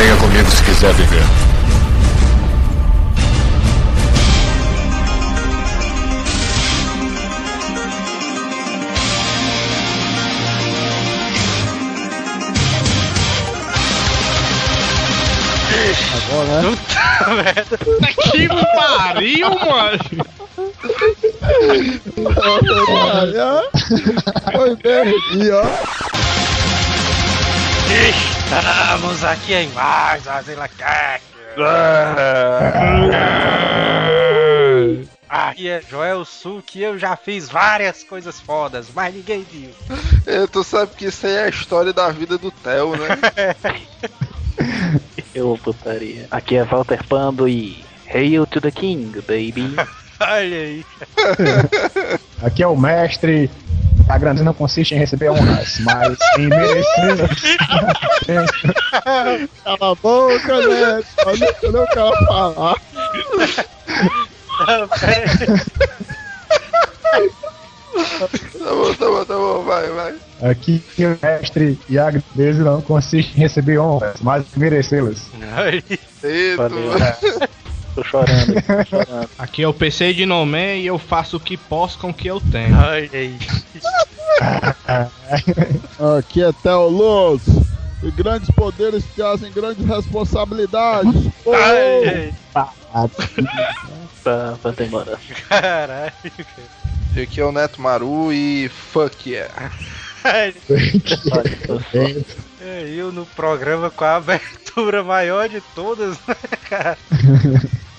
Venha comigo se quiser viver. Agora, né? Puta merda. Que pariu, mano. Foi bem aqui, ó. Estamos aqui em mais Azila Cat. Aqui é Joel Sul que eu já fiz várias coisas fodas, mas ninguém viu. É, tu sabe que isso aí é a história da vida do Theo, né? Eu putaria. Aqui é Walter Pando e Hail to the King, baby. Olha aí. Aqui é o mestre. A grandeza não consiste em receber honras, mas em merecer. Cala a boca, né? Olha eu quero falar. Tá bom, tá bom, tá bom, vai, vai. Aqui o mestre. E a grandeza não consiste em receber honras, mas em merecê-las. Eita, Valeu. Tô chorando, tô chorando. Aqui é o PC de Nomé e eu faço o que posso com o que eu tenho. Olha aí. Aqui é Theo Luz. E grandes poderes trazem grandes responsabilidades. Oh, Olha aí. Pra, pra ter embora. Caralho. E aqui é o Neto Maru e fuck yeah. É, eu no programa com a abertura maior de todas, né, cara?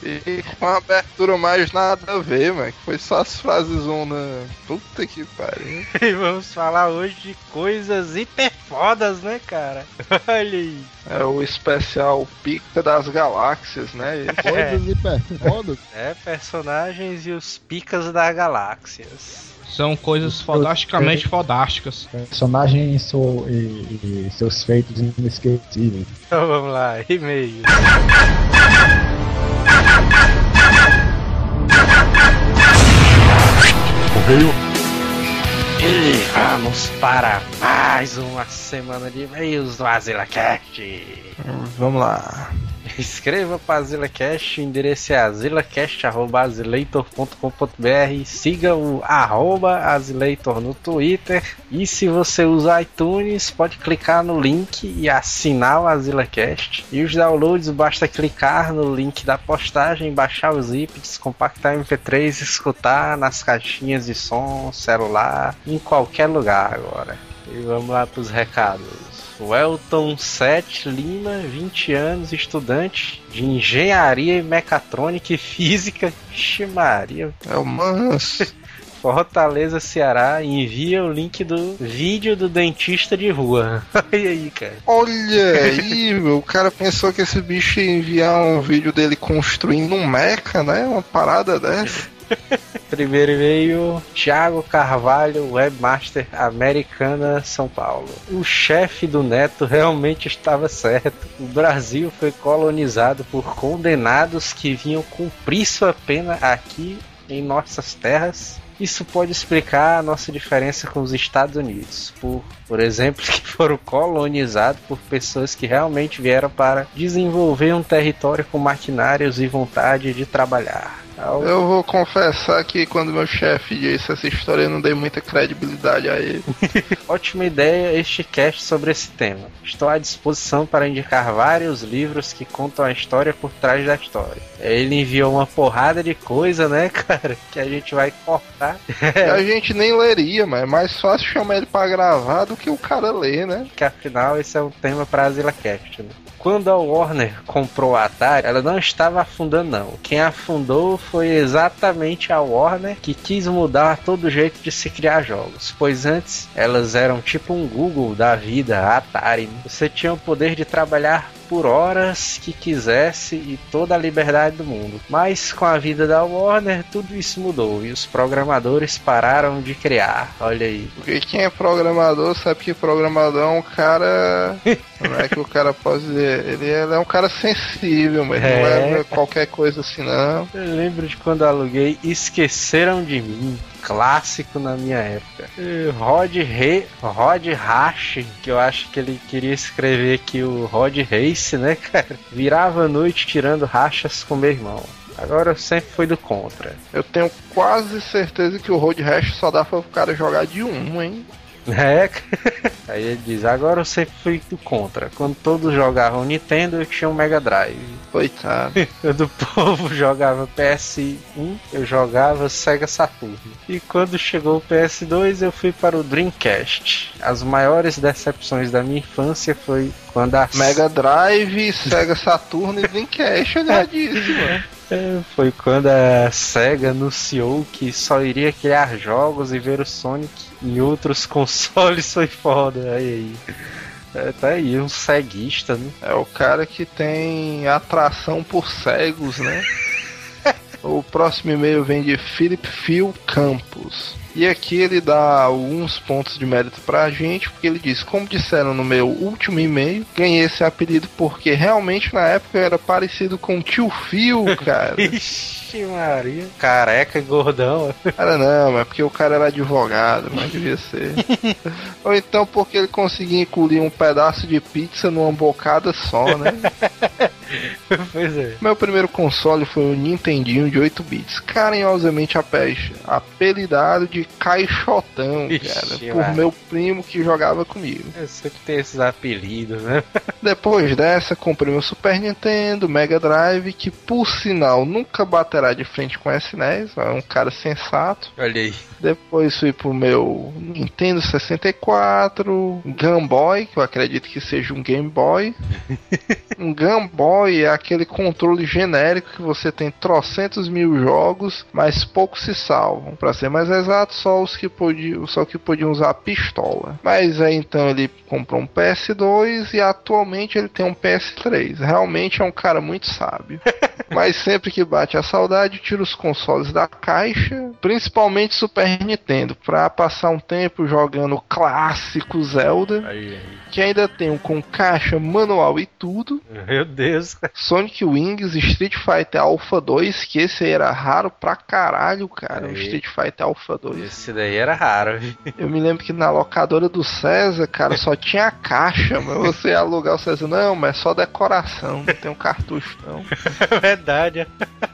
E com uma abertura mais nada a ver, mano. que Foi só as frases na. Puta que pariu. E vamos falar hoje de coisas hiper fodas, né, cara? Olha aí. É o especial Pica das Galáxias, né? Esse. coisas hiperfodas. É, personagens e os picas da galáxias. São coisas fodasticamente fodásticas. Personagens so- e, e seus feitos inesquecíveis. Então vamos lá, e-mail. Correio. E vamos para mais uma semana de e-mails do AzilaCast. Vamos lá. Escreva para AzilaCast, o endereço é azilacast.azileitor.com.br Siga o arroba Azileitor no Twitter. E se você usa iTunes, pode clicar no link e assinar o AzilaCast E os downloads, basta clicar no link da postagem, baixar o zip, descompactar MP3 e escutar nas caixinhas de som, celular, em qualquer lugar agora. E vamos lá para os recados. O Elton 7 Lima, 20 anos, estudante de engenharia e mecatrônica e física. Vixe Maria. É o Manso. Fortaleza, Ceará. Envia o link do vídeo do dentista de rua. Olha aí, cara. Olha aí, meu. O cara pensou que esse bicho ia enviar um vídeo dele construindo um mecha, né? Uma parada dessa. Primeiro e-mail, Thiago Carvalho, webmaster americana São Paulo. O chefe do Neto realmente estava certo. O Brasil foi colonizado por condenados que vinham cumprir sua pena aqui em nossas terras. Isso pode explicar a nossa diferença com os Estados Unidos, por, por exemplo, que foram colonizados por pessoas que realmente vieram para desenvolver um território com maquinários e vontade de trabalhar. Eu vou confessar que quando meu chefe disse essa história, eu não dei muita credibilidade a ele. Ótima ideia este cast sobre esse tema. Estou à disposição para indicar vários livros que contam a história por trás da história. Ele enviou uma porrada de coisa, né, cara? Que a gente vai cortar. A gente nem leria, mas é mais fácil chamar ele pra gravar do que o cara ler, né? Que afinal esse é um tema para a ZillaCast, né? Quando a Warner comprou a Atari, ela não estava afundando não. Quem afundou foi exatamente a Warner que quis mudar todo jeito de se criar jogos. Pois antes elas eram tipo um Google da vida, Atari. Você tinha o poder de trabalhar por horas que quisesse e toda a liberdade do mundo. Mas com a vida da Warner, tudo isso mudou e os programadores pararam de criar. Olha aí. Porque quem é programador sabe que programador é um cara Não é que o cara pode dizer. Ele, ele é um cara sensível, mas É. não é qualquer coisa assim, não. Eu lembro de quando aluguei Esqueceram de Mim. Clássico na minha época. E Rod Re... Rod Rash, que eu acho que ele queria escrever aqui o Rod Race, né, cara? Virava a noite tirando rachas com meu irmão. Agora eu sempre fui do contra. Eu tenho quase certeza que o Road Rash só dá pro cara jogar de um, hein? É, aí ele diz, agora eu sempre fui do contra. Quando todos jogavam Nintendo, eu tinha um Mega Drive. Coitado. Quando o povo jogava PS1, eu jogava Sega Saturn. E quando chegou o PS2, eu fui para o Dreamcast. As maiores decepções da minha infância foi quando a Mega Drive, Sega Saturn e Dreamcast, eu já disse, mano. Foi quando a SEGA anunciou que só iria criar jogos e ver o Sonic em outros consoles foi foda. Aí, aí. É, tá aí, um ceguista, né? É o cara que tem atração por cegos, né? o próximo e-mail vem de Philip Phil Campos. E aqui ele dá alguns pontos de mérito pra gente, porque ele diz: Como disseram no meu último e-mail, ganhei esse apelido porque realmente na época eu era parecido com tio Phil, cara. Ixi, Maria. Careca e gordão. Cara, não, é porque o cara era advogado, mas devia ser. Ou então porque ele conseguia engolir um pedaço de pizza numa bocada só, né? pois é. Meu primeiro console foi o Nintendinho de 8 bits, carinhosamente ape- apelidado de Caixotão, Ixi, cara, por mano. meu primo que jogava comigo. Eu sempre tenho esses apelidos, né? Depois dessa, comprei meu Super Nintendo, Mega Drive, que por sinal nunca baterá de frente com o SNES, é um cara sensato. Olha aí. Depois fui pro meu Nintendo 64, Game Boy, que eu acredito que seja um Game Boy. um Game Boy é aquele controle genérico que você tem trocentos mil jogos, mas poucos se salvam. Pra ser mais exato, só os que podiam, só que podiam usar a pistola. Mas aí então ele comprou um PS2 e atualmente ele tem um PS3. Realmente é um cara muito sábio. Mas sempre que bate a saudade, tira os consoles da caixa, principalmente Super Nintendo, pra passar um tempo jogando o clássico Zelda, Aí, aí. que ainda tem um com caixa, manual e tudo. Meu Deus. Sonic Wings, Street Fighter Alpha 2, que esse aí era raro pra caralho, cara. O Aí. Street Fighter Alpha 2. Esse daí era raro. Eu me lembro que na locadora do César, cara, só tinha a caixa, mas você ia alugar o César, não, mas é só decoração, não tem um cartucho não. Verdade.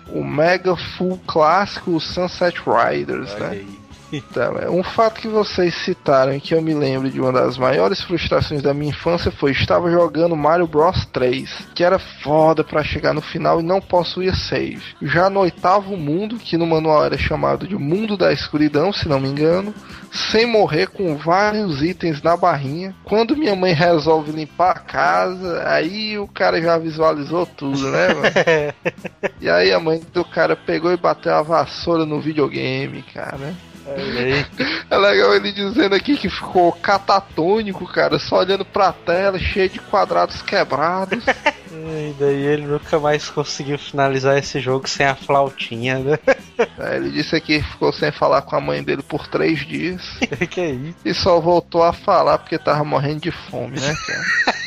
O Mega Full Clássico, Sunset Riders, Olha né? aí. Então, é, um fato que vocês citaram e que eu me lembro de uma das maiores frustrações da minha infância foi estava jogando Mario Bros 3, que era foda pra chegar no final e não possuía save. Já no oitavo mundo, que no manual era chamado de Mundo da Escuridão, se não me engano, sem morrer com vários itens na barrinha. Quando minha mãe resolve limpar a casa, aí o cara já visualizou tudo, né, mano? E aí a mãe do cara pegou e bateu a vassoura no videogame, cara. É legal ele dizendo aqui que ficou catatônico, cara, só olhando pra tela, cheio de quadrados quebrados. E daí ele nunca mais conseguiu finalizar esse jogo sem a flautinha, né? Aí ele disse aqui que ficou sem falar com a mãe dele por três dias. que é isso? E só voltou a falar porque tava morrendo de fome, né, cara?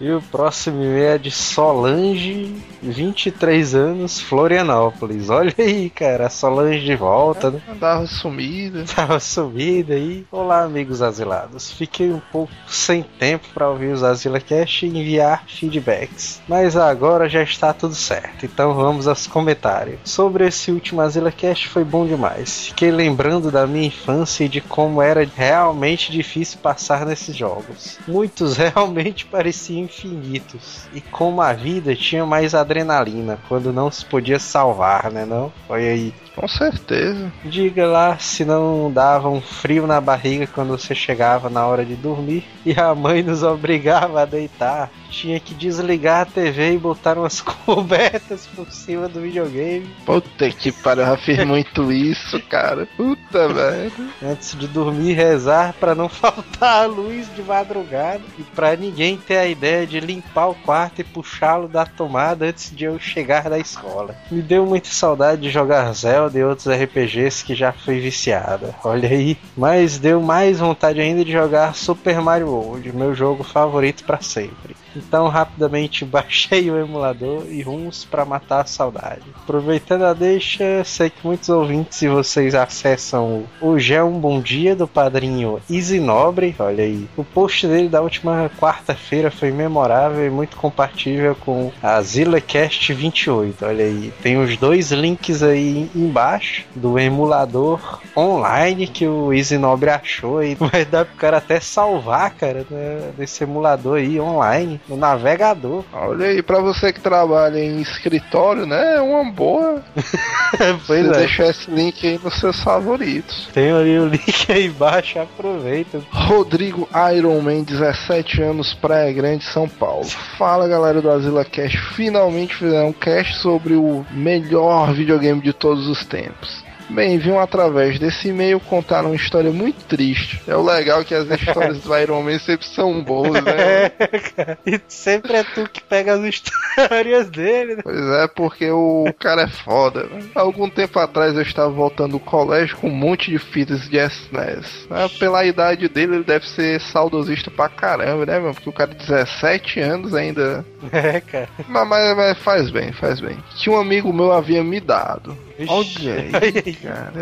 E o próximo e-mail é de Solange, 23 anos, Florianópolis. Olha aí, cara, a Solange de volta, né? Andava sumida. Tava sumida aí. Olá, amigos asilados. Fiquei um pouco sem tempo para ouvir os AsilaCast e enviar feedbacks. Mas agora já está tudo certo. Então vamos aos comentários. Sobre esse último AsilaCast foi bom demais. Fiquei lembrando da minha infância e de como era realmente difícil passar nesses jogos. Muitos realmente pareciam infinitos. E como a vida tinha mais adrenalina quando não se podia salvar, né não? Olha aí. Com certeza. Diga lá se não dava um frio na barriga quando você chegava na hora de dormir e a mãe nos obrigava a deitar, tinha que desligar a TV e botar umas cobertas por cima do videogame Puta que pariu, eu já fiz muito isso, cara. Puta merda. antes de dormir rezar pra não faltar a luz de madrugada e pra ninguém ter a ideia de limpar o quarto e puxá-lo da tomada antes de eu chegar da escola. Me deu muita saudade de jogar Zelda e outros RPGs que já fui viciada. Olha aí, mas deu mais vontade ainda de jogar Super Mario World, meu jogo favorito pra sempre. Então rapidamente baixei o emulador e rumos pra matar a saudade. Aproveitando a deixa, sei que muitos ouvintes e vocês acessam o Hoje é um Bom Dia do padrinho Easy Nobre, olha aí. O post dele da última quarta-feira foi memorável e muito compatível com a ZillaCast 28, olha aí. Tem os dois links aí embaixo do emulador online que o Easy Nobre achou e vai dar pro cara até salvar, cara, né, emulador aí online no navegador. Olha aí, pra você que trabalha em escritório, né? É uma boa. pois você é. deixar esse link aí nos seus favoritos. Tem ali o link aí embaixo, aproveita. Rodrigo Iron Man, 17 anos, Praia Grande, São Paulo. Fala galera do Azila Cast, finalmente fizeram um cast sobre o melhor videogame de todos os tempos. Bem, vinham através desse e-mail contar uma história muito triste. É o legal que as histórias do Iron Man sempre são boas, né? É, cara. E sempre é tu que pega as histórias dele, né? Pois é, porque o cara é foda. Né? Algum tempo atrás eu estava voltando do colégio com um monte de fitas de SNES. né? Pela idade dele, ele deve ser saudosista pra caramba, né, mano? Porque o cara de 17 anos ainda. É, cara. Mas, mas- mas faz bem, faz bem. Que um amigo meu havia me dado. Olha aí, cara.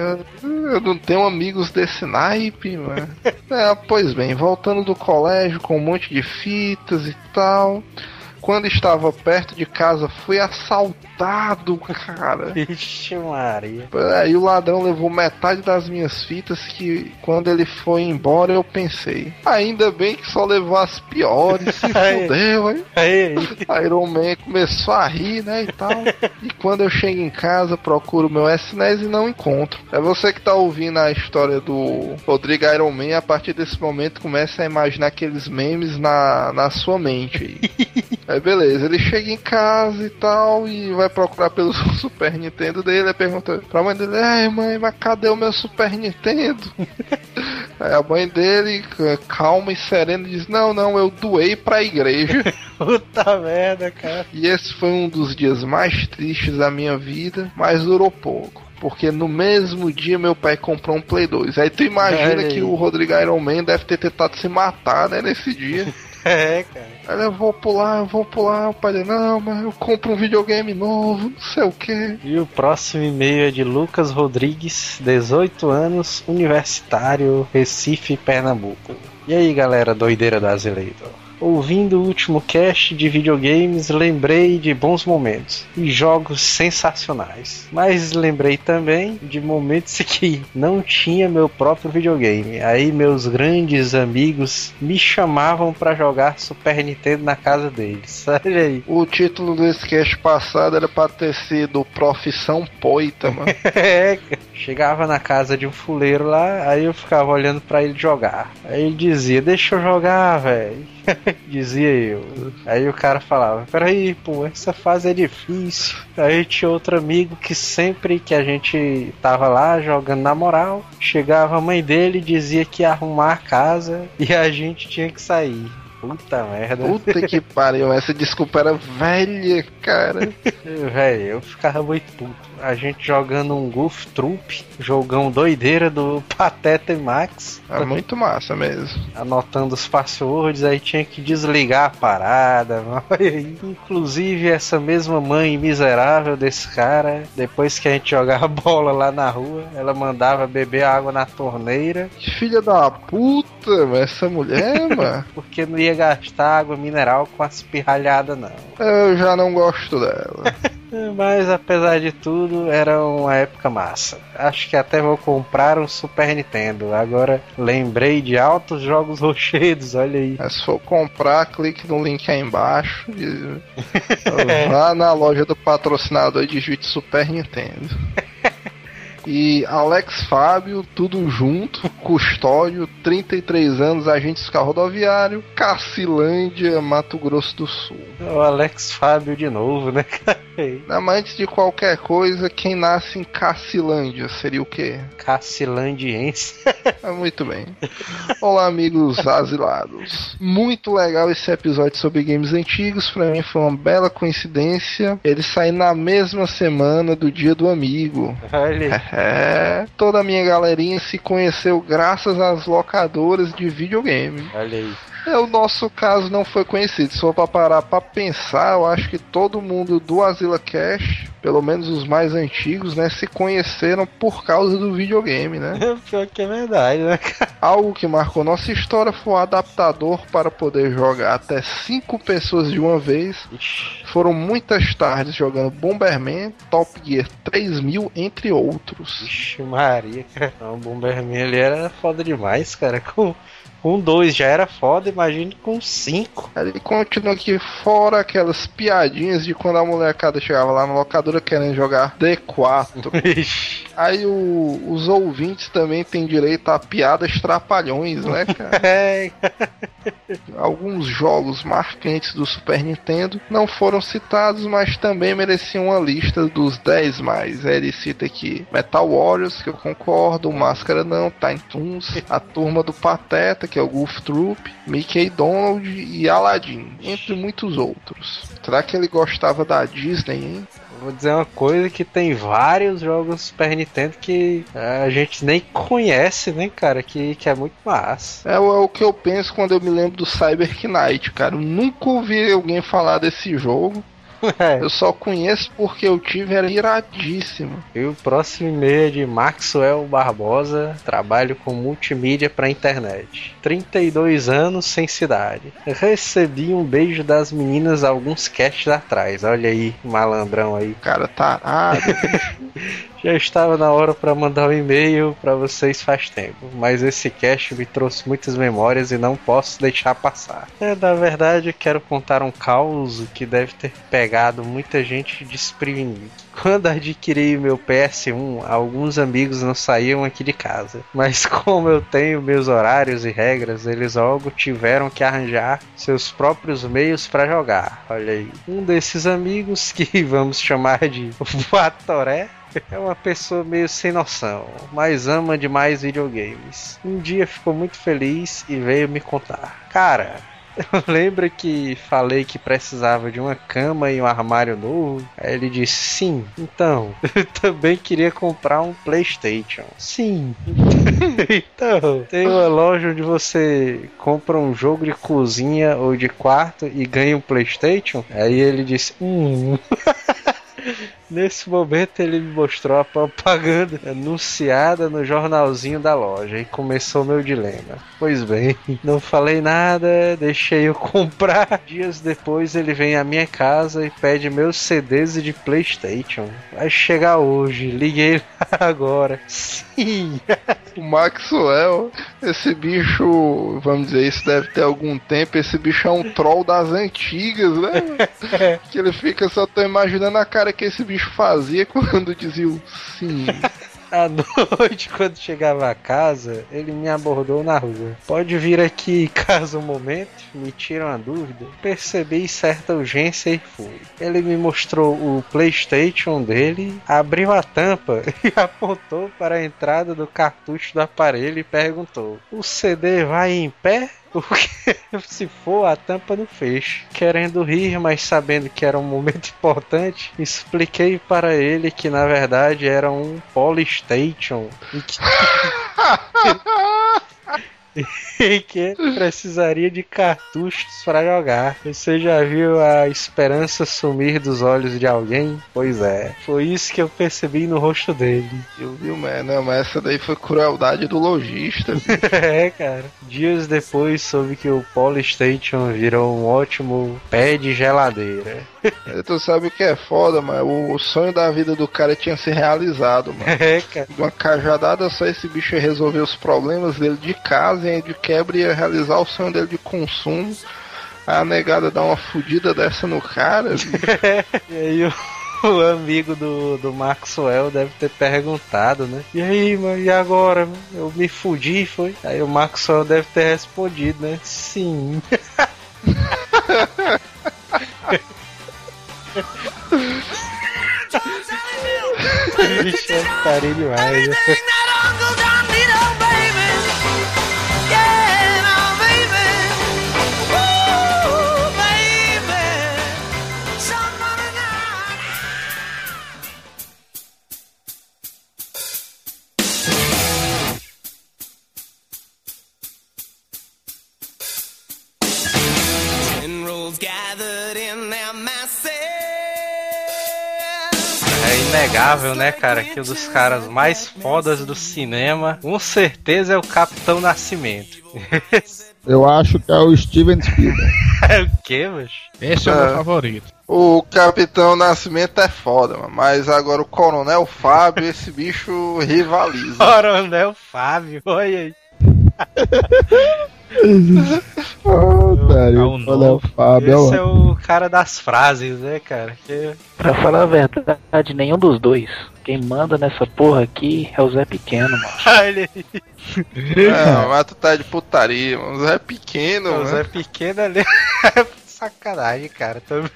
Eu, eu não tenho amigos desse naipe, mano. É, pois bem, voltando do colégio com um monte de fitas e tal. Quando estava perto de casa, fui assaltado, cara. Vixe, Maria. Aí o ladrão levou metade das minhas fitas que quando ele foi embora eu pensei. Ainda bem que só levou as piores, se fudeu, hein? Aí, aí. Iron Man começou a rir, né, e tal. E quando eu chego em casa, procuro meu SNES e não encontro. É você que tá ouvindo a história do Rodrigo Iron Man, a partir desse momento começa a imaginar aqueles memes na, na sua mente aí. Aí beleza, ele chega em casa e tal, e vai procurar pelo Super Nintendo dele, aí pergunta pra mãe dele, ai mãe, mas cadê o meu Super Nintendo? aí a mãe dele, calma e serena, diz, não, não, eu doei pra igreja. Puta merda, cara. E esse foi um dos dias mais tristes da minha vida, mas durou pouco. Porque no mesmo dia meu pai comprou um Play 2. Aí tu imagina que o Rodrigo Iron Man deve ter tentado se matar, né, nesse dia. É, cara. Aí eu vou pular, eu vou pular. O pai não, mas eu compro um videogame novo, não sei o que. E o próximo e-mail é de Lucas Rodrigues, 18 anos, universitário, Recife, Pernambuco. E aí, galera doideira Azileitor? Ouvindo o último cast de videogames, lembrei de bons momentos e jogos sensacionais. Mas lembrei também de momentos que não tinha meu próprio videogame. Aí meus grandes amigos me chamavam para jogar Super Nintendo na casa deles. Olha aí. O título desse cast passado era pra ter sido Profissão Poita, mano. É, chegava na casa de um fuleiro lá, aí eu ficava olhando pra ele jogar. Aí ele dizia, deixa eu jogar, velho. dizia eu. Aí o cara falava, peraí, pô, essa fase é difícil. Aí tinha outro amigo que sempre que a gente tava lá jogando na moral, chegava a mãe dele e dizia que ia arrumar a casa e a gente tinha que sair. Puta merda. Puta que pariu, essa desculpa era velha, cara. Velho, eu ficava muito puto. A gente jogando um Goof Troop, jogão doideira do Pateta e Max, É muito massa mesmo. anotando os passwords, aí tinha que desligar a parada. Inclusive, essa mesma mãe miserável desse cara, depois que a gente jogava bola lá na rua, ela mandava beber água na torneira, filha da puta, essa mulher, mano. porque não ia gastar água mineral com as pirralhadas, não. Eu já não gosto dela. Mas apesar de tudo, era uma época massa. Acho que até vou comprar um Super Nintendo. Agora lembrei de altos jogos rochedos, olha aí. Mas se for comprar, clique no link aí embaixo. E vá na loja do patrocinador e digite Super Nintendo. E Alex Fábio, tudo junto, custódio, 33 anos, agente fiscal rodoviário, Cacilândia, Mato Grosso do Sul. O Alex Fábio de novo, né, cara? Não, mas antes de qualquer coisa, quem nasce em Cacilândia seria o quê? Cacilandiense. Ah, muito bem. Olá, amigos asilados. Muito legal esse episódio sobre games antigos. Pra mim foi uma bela coincidência ele sair na mesma semana do Dia do Amigo. Olha. É, toda a minha galerinha se conheceu graças às locadoras de videogame. Olha aí. É, o nosso caso não foi conhecido. Se for pra parar pra pensar, eu acho que todo mundo do Asila Cash, pelo menos os mais antigos, né, se conheceram por causa do videogame, né? Pior que é verdade, né, cara? Algo que marcou nossa história foi o adaptador para poder jogar até cinco pessoas de uma vez. Ixi, Foram muitas tardes jogando Bomberman, Top Gear 3000, entre outros. Ixi, Maria, cara. Não, o Bomberman ele era foda demais, cara. Com, com dois já era foda, imagine com cinco. Ele continua aqui fora aquelas piadinhas de quando a molecada chegava lá na locadora querendo jogar D4. Ixi. Aí o- os ouvintes também têm direito a piadas trapalhões, né, cara? É, Alguns jogos marcantes do Super Nintendo não foram citados, mas também mereciam uma lista dos 10 mais. Aí Ele cita aqui Metal Warriors, que eu concordo, Máscara não, Time Toons, a turma do Pateta, que é o Goof Troop, Mickey Donald e Aladdin, entre muitos outros. Será que ele gostava da Disney, hein? Vou dizer uma coisa que tem vários jogos Super Nintendo que a gente nem conhece, né, cara? Que, que é muito massa. É, o- é o que eu penso quando eu me lembro do Cyber Knight, cara. Eu nunca ouvi alguém falar desse jogo. É. Eu só conheço porque eu tive, era iradíssimo. E o próximo e-mail é de Maxwell Barbosa, trabalho com multimídia pra internet. 32 anos sem cidade. Recebi um beijo das meninas alguns casts atrás. Olha aí, malandrão aí. Cara, tarado. Já estava na hora para mandar um e-mail para vocês faz tempo, mas esse cast me trouxe muitas memórias e não posso deixar passar. É, na verdade, quero contar um caos que deve ter pegado muita gente desprevenida. Quando adquiri meu PS1, alguns amigos não saíam aqui de casa, mas como eu tenho meus horários e regras, eles logo tiveram que arranjar seus próprios meios para jogar. Olha aí, um desses amigos que vamos chamar de Vatoré é uma pessoa meio sem noção, mas ama demais videogames. Um dia ficou muito feliz e veio me contar. Cara, eu lembro que falei que precisava de uma cama e um armário novo. Aí ele disse: Sim, então, eu também queria comprar um PlayStation. Sim. então, tem uma loja onde você compra um jogo de cozinha ou de quarto e ganha um PlayStation. Aí ele disse: Hum. Nesse momento ele me mostrou a propaganda anunciada no jornalzinho da loja e começou meu dilema. Pois bem, não falei nada, deixei eu comprar. Dias depois ele vem à minha casa e pede meus CDs de PlayStation. Vai chegar hoje, liguei agora. Sim. O Maxwell, esse bicho, vamos dizer, isso deve ter algum tempo. Esse bicho é um troll das antigas, né? que ele fica só tô imaginando a cara que esse bicho fazia quando dizia o sim. À noite, quando chegava a casa, ele me abordou na rua. Pode vir aqui caso um momento, me tira uma dúvida. Percebi certa urgência e fui. Ele me mostrou o PlayStation dele, abriu a tampa e apontou para a entrada do cartucho do aparelho e perguntou: O CD vai em pé? Porque se for, a tampa não fecha. Querendo rir, mas sabendo que era um momento importante, expliquei para ele que na verdade era um Polystation e que, e que precisaria de cartuchos para jogar. Você já viu a esperança sumir dos olhos de alguém? Pois é, foi isso que eu percebi no rosto dele. Eu vi, mas, não, mas essa daí foi crueldade do lojista. é, cara. Dias depois soube que o Polystation virou um ótimo pé de geladeira. tu sabe o que é foda, mas o, sonho da vida do cara tinha se realizado, mano. É, cara. Uma cajadada só esse bicho ia resolver os problemas dele de casa e aí de quebra ia realizar o sonho dele de consumo. A negada dá uma fudida dessa no cara. E aí o, o amigo do, do Maxwell deve ter perguntado, né? E aí, mano, e agora? mano? Eu me fudi, foi? Aí o Maxwell deve ter respondido, né? Sim. É putaria demais. Inegável, né, cara, que um dos caras mais fodas do cinema, com certeza é o Capitão Nascimento. Eu acho que é o Steven Spielberg. é o quê, macho? Esse é o É. meu favorito. O Capitão Nascimento é foda, mano, mas agora o Coronel Fábio, esse bicho rivaliza. Coronel Fábio, olha aí. É o o. Fábio. Esse é o cara das frases, né, cara? Que... Pra falar a verdade, nenhum dos dois. Quem manda nessa porra aqui é o Zé Pequeno, mano. Olha aí, Não, mas tu tá de putaria, mano. O Zé é pequeno, o mano. Zé Pequeno ali. é Sacanagem, cara. Também.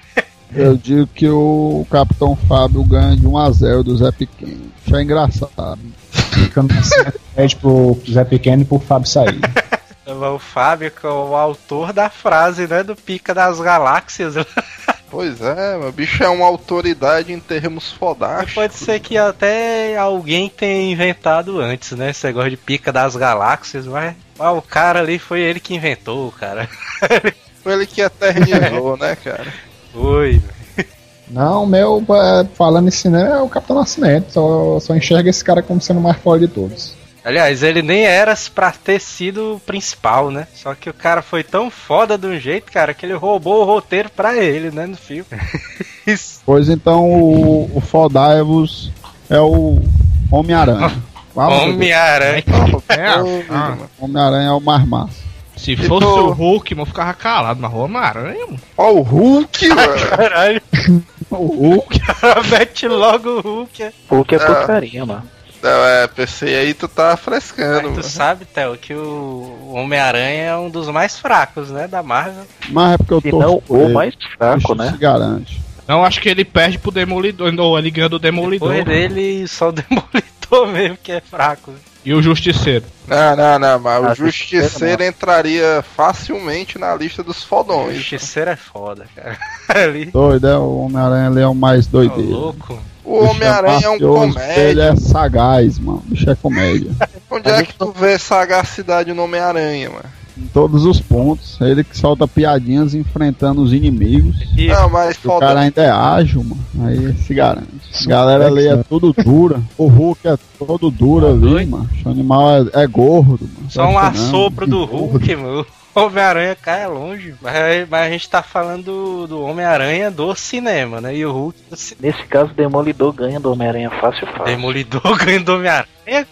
Eu digo que o Capitão Fábio ganha de 1 a 0 do Zé Pequeno. Isso é engraçado. Ficando assim, pede pro Zé Pequeno e pro Fábio sair. O Fábio, que é o autor da frase, né? Do Pica das Galáxias. Pois é, meu bicho é uma autoridade em termos fodásticos. Pode ser que até alguém tenha inventado antes, né? Esse negócio de Pica das Galáxias, mas, mas o cara ali foi ele que inventou, cara. Foi ele que eternizou, né, cara? Foi. Não, meu, é, falando em cinema, é o Capitão Nascimento. Só, só enxerga esse cara como sendo o mais foda de todos. Aliás, ele nem era pra ter sido o principal, né? Só que o cara foi tão foda de um jeito, cara, que ele roubou o roteiro pra ele, né? No filme. Pois então o, o Fodaevos é o Homem-Aranha. Ver. Homem-Aranha. É, Ô, ah, mano. Homem-Aranha é o mais massa. se E fosse o Hulk, eu ficava calado, mas o Homem-Aranha, mano. Ó, o Hulk, mano. Caralho. O Hulk. Mete logo o Hulk. Hulk é Ah. porcaria, mano. Não, é, pensei aí, tu tá frescando, Mas tu mano. sabe, Theo, que o Homem-Aranha é um dos mais fracos, né? Da Marvel. Mas é porque eu Se tô. não, o mais fraco, né? se garante. Não, acho que ele perde pro Demolidor. Não, ele ganha do Demolidor. Depois dele, só o Demolidor mesmo que é fraco. E o Justiceiro. Não, não, não, mas Ah, o Justiceiro entraria facilmente na lista dos O fodões. Justiceiro é foda, cara. Ali. Doido, é? O Homem-Aranha ali é o mais doideiro. louco. O Homem-Aranha é um mafioso, Ele comédia. é sagaz, mano. O bicho é comédia. Onde é que tu vê sagacidade no Homem-Aranha, mano? em todos os pontos. Ele que solta piadinhas enfrentando os inimigos. E Não, mas O cara ainda é ágil, mano. Aí se garante. A galera ali é tudo dura. O Hulk é todo duro ali, doido. mano. O animal é, é gordo, mano. só um não, assopro do. Hulk, mano. O Homem-Aranha cai longe. Mas, mas a gente tá falando do, Homem-Aranha do cinema, né? E o Hulk do cinema. Nesse caso, o Demolidor ganha do Homem-Aranha fácil, fácil. Demolidor ganhando do Homem-Aranha. Nem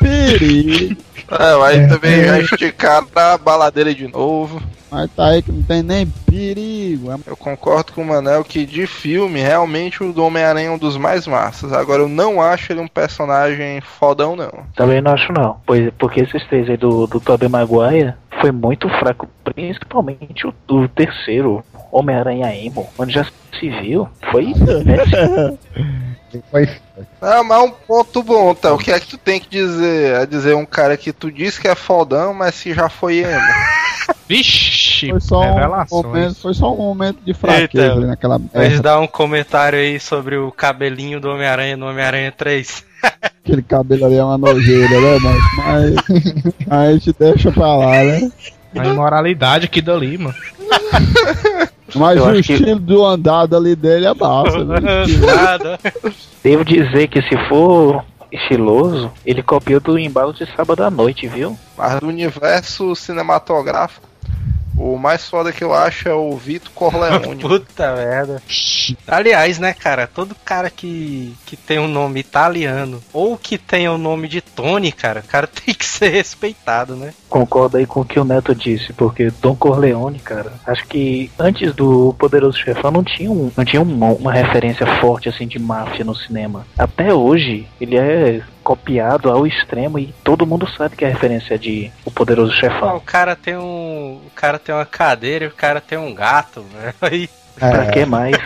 perigo. É, aí também já esticaram a baladeira de novo. Mas tá aí que não tem nem perigo. É Eu concordo com o Manel que de filme, realmente o do Homem-Aranha é um dos mais massas. Agora eu não acho ele um personagem fodão, não. Também não acho não. Pois, porque esses três aí do, do Tobey Maguire foi muito fraco. Principalmente o, o terceiro, Homem-Aranha Emo, onde já se viu. Foi péssimo. Foi Ah, mas um ponto bom, tá? O que é que tu tem que dizer? É dizer um cara que tu diz que é fodão, mas que já foi emo. Vixe, Foi só, um revelações. momento, foi só um momento de fraqueza Eita. ali naquela Mas merda, dá um comentário aí sobre o cabelinho do Homem-Aranha no Homem-Aranha 3. Aquele cabelo ali é uma nojeira, né, mas, mas a gente deixa pra lá, né? A imoralidade aqui dali, mano. Mas Eu o acho que- estilo do andado ali dele é massa, viu? Nada. Devo dizer que se for estiloso, ele copiou do embalo de sábado à noite, viu? Mas do universo cinematográfico, o mais foda que eu acho é o Vitor Corleone. Puta merda. Aliás, né, cara, todo cara que, que tem um nome italiano ou que tem o nome de Tony, cara, o cara tem que ser respeitado, né? Concordo aí com o que o Neto disse, porque Don Corleone, cara, acho que antes do Poderoso Chefão não tinha, um, não tinha uma, uma referência forte assim de máfia no cinema. Até hoje, ele é copiado ao extremo e todo mundo sabe que é referência de O Poderoso Ah, Chefão. o cara tem um. O cara tem uma cadeira e o cara tem um gato, né? Aí. Pra que mais?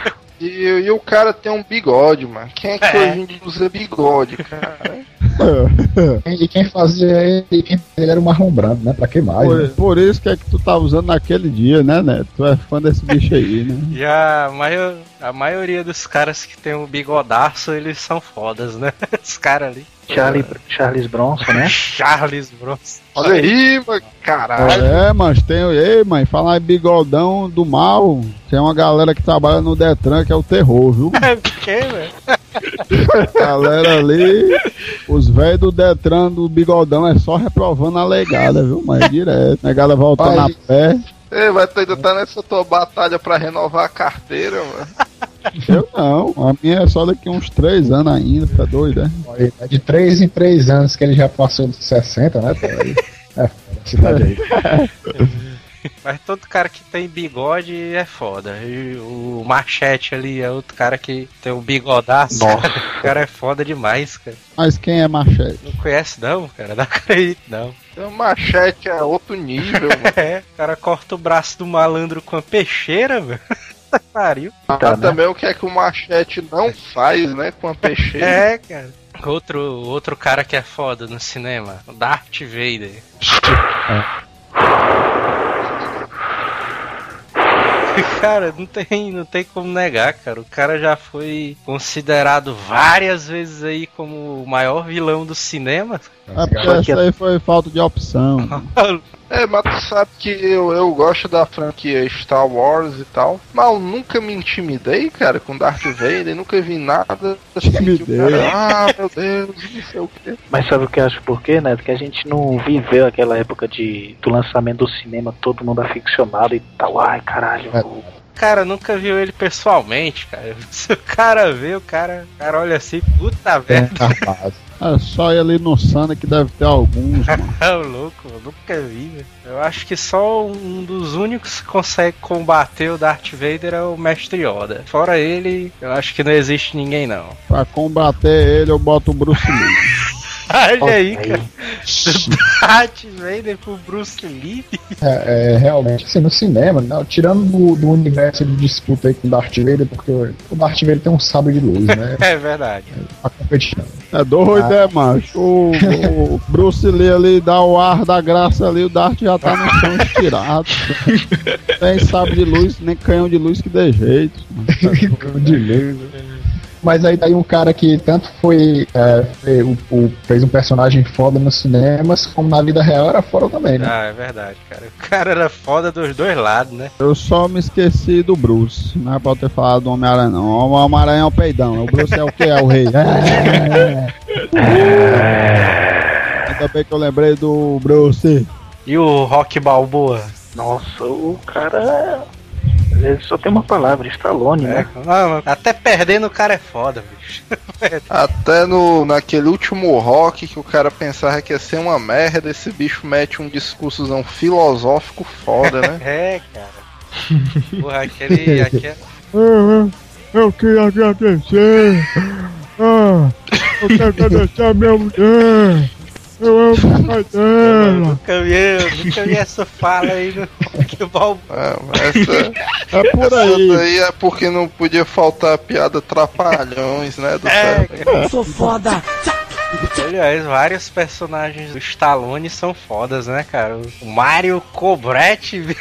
E, e o cara tem um bigode, mano. Quem é que É. hoje em dia usa bigode, cara? E quem fazia ele, quem ele era o Marlon Brando, né? Pra que mais? Por, né? por isso que é que tu tá usando naquele dia, né, Neto? Tu é fã desse bicho aí, né? Já a, maior, a maioria dos caras que tem o bigodaço, eles são fodas, né? Os caras ali. Charlie, Charles Bronson, né? Charles Bronson. Olha aí, mano. Caralho. É, mas tem. Ei, mãe, falar em bigodão do mal. Tem uma galera que trabalha no Detran que é o terror, viu? É porque, velho? Galera ali, os velhos do Detran do bigodão é só reprovando a legada, viu? Mas direto. Negada voltando Pai. a pé. Ei, mas tu ainda tá nessa tua batalha pra renovar a carteira, mano. Eu não. A minha é só daqui uns três anos ainda, tá doido, é? Olha, É de 3 em 3 anos que ele já passou dos 60, né? É, cidade aí. Mas todo cara que tem bigode é foda. E o Machete ali é outro cara que tem o bigodaço. Nossa. O cara é foda demais, cara. Mas quem é machete? Não conhece não, cara. Não acredito não. Então, machete é outro nível, mano. É, o cara corta o braço do malandro com a peixeira, velho. Pariu. Tá, Mas né? também o que é que o machete não faz, né? Com a peixeira. É, cara. Outro, outro cara que é foda no cinema, o Darth Vader. Cara, não tem, não tem como negar, cara. O cara já foi considerado várias vezes aí como o maior vilão do cinema. É porque essa aí foi falta de opção. É, mas tu sabe que eu, eu gosto da franquia Star Wars e tal. Mas eu nunca me intimidei, cara, com Darth Vader. Nunca vi nada assim que o Intimidei. cara, ah, meu Deus, não sei o que. Mas sabe o que eu acho por quê, né? Que a gente não viveu aquela época de, do lançamento do cinema, todo mundo aficionado e tal. Ai, caralho. É. cara nunca viu ele pessoalmente, cara. Se o cara vê, o cara, o cara olha assim, puta É, merda, rapaz. É só ir ali no Sana que deve ter alguns, é louco, eu nunca vi, velho. Eu acho que só um dos únicos que consegue combater o Darth Vader é o Mestre Yoda. Fora ele, eu acho que não existe ninguém não. Pra combater ele, eu boto o Bruce Lee. Olha aí, cara. Darth Vader pro Bruce Lee. É, é, realmente, assim, no cinema, não, tirando do, do universo de disputa aí com o Darth Vader, porque o Darth Vader tem um sabre de luz, né? É verdade. Pra competir. não. É doido, é, macho? O, o Bruce Lee ali dá o ar da graça ali, o Dart já tá no chão estirado. Tem sabre de luz, nem canhão de luz que dê jeito. mano. de luz. Mas aí tá aí um cara que tanto foi, é, foi o- o- fez um personagem foda nos cinemas, como na vida real era foda também, né? Ah, é verdade, cara. O cara era foda dos dois lados, né? Eu só me esqueci do Bruce. Não é pra eu ter falado do Homem-Aranha, não. O Homem-Aranha é o peidão. O Bruce é o que? É o rei. Ainda bem que eu lembrei do Bruce. E o Rock Balboa? Nossa, o cara. Ele só tem uma palavra, Stallone, É, né? até perdendo o cara é foda, bicho. Até no, naquele último rock que o cara pensava que ia ser uma merda, esse bicho mete um discursozão filosófico foda, né? É, cara. Porra, aquele. aquele... Eu, eu queria agradecer. Ah, eu quero agradecer a minha mulher. Eu amo o pai Eu dela. nunca vi, eu nunca vi essa fala aí no Balboa. Ah, essa, É por essa aí. daí é porque não podia faltar a piada trapalhões, né? Do É, cara. Sou foda! Aliás, vários personagens do Stallone são fodas, né, cara? O Mario Cobretti, bicho,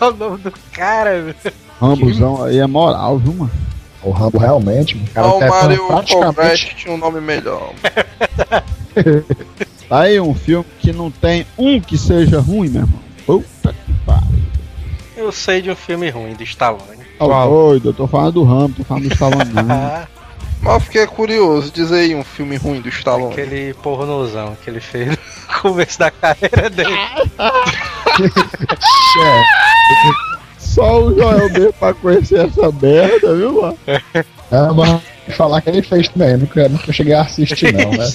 é o nome do cara, velho. Rambuzão aí é moral, viu, mano? O Rambo realmente, o cara o Mario praticamente. Cobretti tinha um nome melhor. Tá aí um filme que não tem um que seja ruim, meu irmão. Puta que pariu. Eu sei de um filme ruim do Stallone. Tá doido, eu tô falando do Rambo, tô falando do Stallone não. Ah, Mas eu fiquei curioso, diz aí um filme ruim do Stallone. aquele pornozão que ele fez no começo da carreira dele. Só o Joel mesmo pra conhecer essa merda, viu, mano? Ah, mas falar que ele fez também, nunca, nunca cheguei a assistir não, né?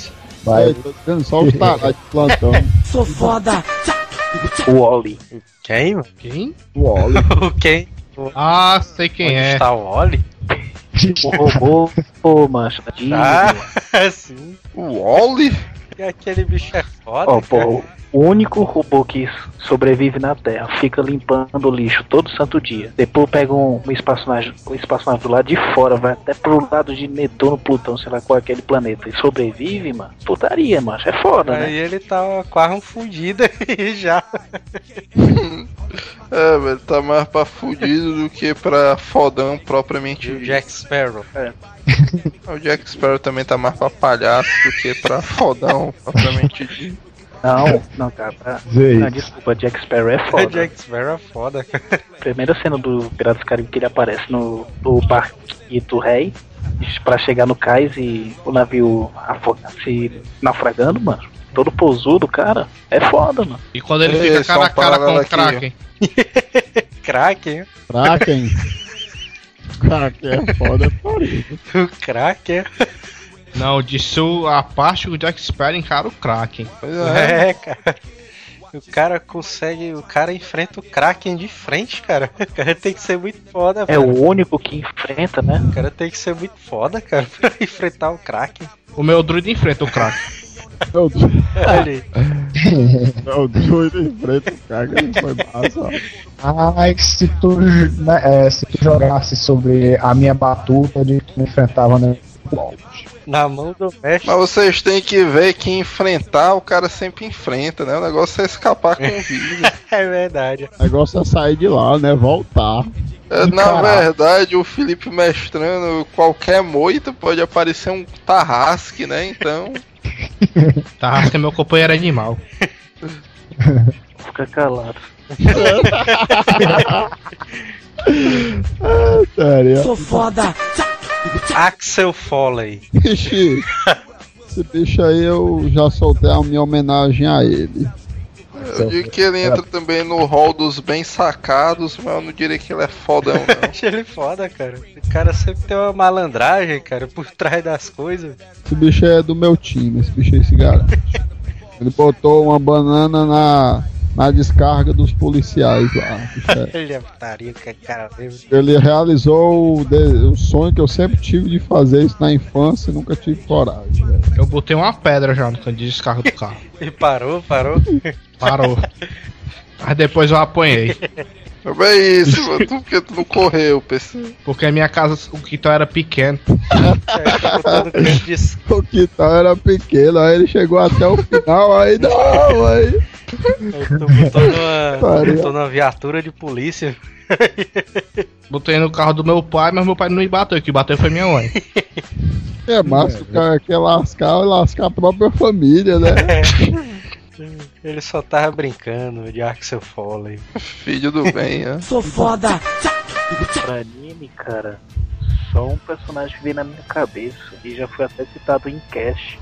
Tô dizendo só os tarados de plantão. O Oli. Quem? Quem? O Oli. O quem? Ah, sei quem Onde é. está o Oli? O robô, pô, mancha. Disney. Ah, sim. O Wally? E aquele bicho é foda. Cara. pô, o único robô que sobrevive na Terra fica limpando o lixo todo santo dia. Depois pega um, um espaçonave, um espaçonave do lado de fora, vai até pro lado de Netuno, Plutão, sei lá qual é aquele planeta. E sobrevive, mano. Putaria, mano. É foda, Aí né? ele tá quase um fudido aí já. É, velho, tá mais pra fudido do que pra fodão propriamente E o. Jack Sparrow. O Jack Sparrow também tá mais pra palhaço do que pra fodão propriamente dito. Não, não, cara. Não, desculpa, Jack Sparrow é foda. Jack Sparrow é foda, cara. Primeira cena do Piratas do Caribe que ele aparece no, no barquito rei pra chegar no cais e o navio afo- se naufragando, mano. Todo pousudo, cara. É foda, mano. E quando ele Ei, fica cara a cara com o Kraken. Kraken. Kraken. Kraken é foda, pariu. O Kraken. Não, disse o- a parte que o Jack Sparrow encara o Kraken. Pois é. É, cara. O cara consegue. O cara enfrenta o Kraken de frente, cara. O cara tem que ser muito foda, É velho. o único que enfrenta, né? O cara tem que ser muito foda, cara, pra enfrentar o Kraken. O meu druida enfrenta o Kraken. Meu Olha aí. meu doido em frente ao Kraken foi massa. Ai, se tu, né, é, se tu jogasse sobre a minha batuta de que tu enfrentava no Na mão do mestre. Mas vocês têm que ver que enfrentar o cara sempre enfrenta, né? O negócio é escapar com vida. É verdade. O negócio é sair de lá, né? Voltar. É, Na verdade, o Felipe mestrando qualquer moita pode aparecer um tarrasque, né? Então. Tá, que é meu companheiro animal. Fica calado. Sério. Axel Foley. Ixi, esse bicho aí eu já soltei a minha homenagem a ele. Eu digo que ele entra também no hall dos bem sacados, mas eu não diria que ele é fodão, não. Achei ele foda, cara. O cara sempre tem uma malandragem, cara, por trás das coisas. Esse bicho é do meu time, esse bicho aí se garante. Ele botou uma banana na, na descarga dos policiais lá. Ele é realizou o, de- o sonho que eu sempre tive de fazer isso na infância e nunca tive coragem. velho. Eu botei uma pedra já no canto de descarga do carro. E parou, parou. Parou. Mas depois eu apanhei. É isso, mano. Tu- Porque tu não correu, PC. Porque a minha casa, o quintal era pequeno. O quintal era pequeno, aí ele chegou até o final, aí não, aí. Botou numa viatura de polícia. Botei no carro do meu pai, mas meu pai não me bateu. Quem bateu foi minha mãe. É massa, o cara quer lascar lascar a própria família, né? Ele só tava brincando de Axel Foley. Filho do bem, né? Pra anime, cara, só um personagem veio na minha cabeça e já foi até citado em cast.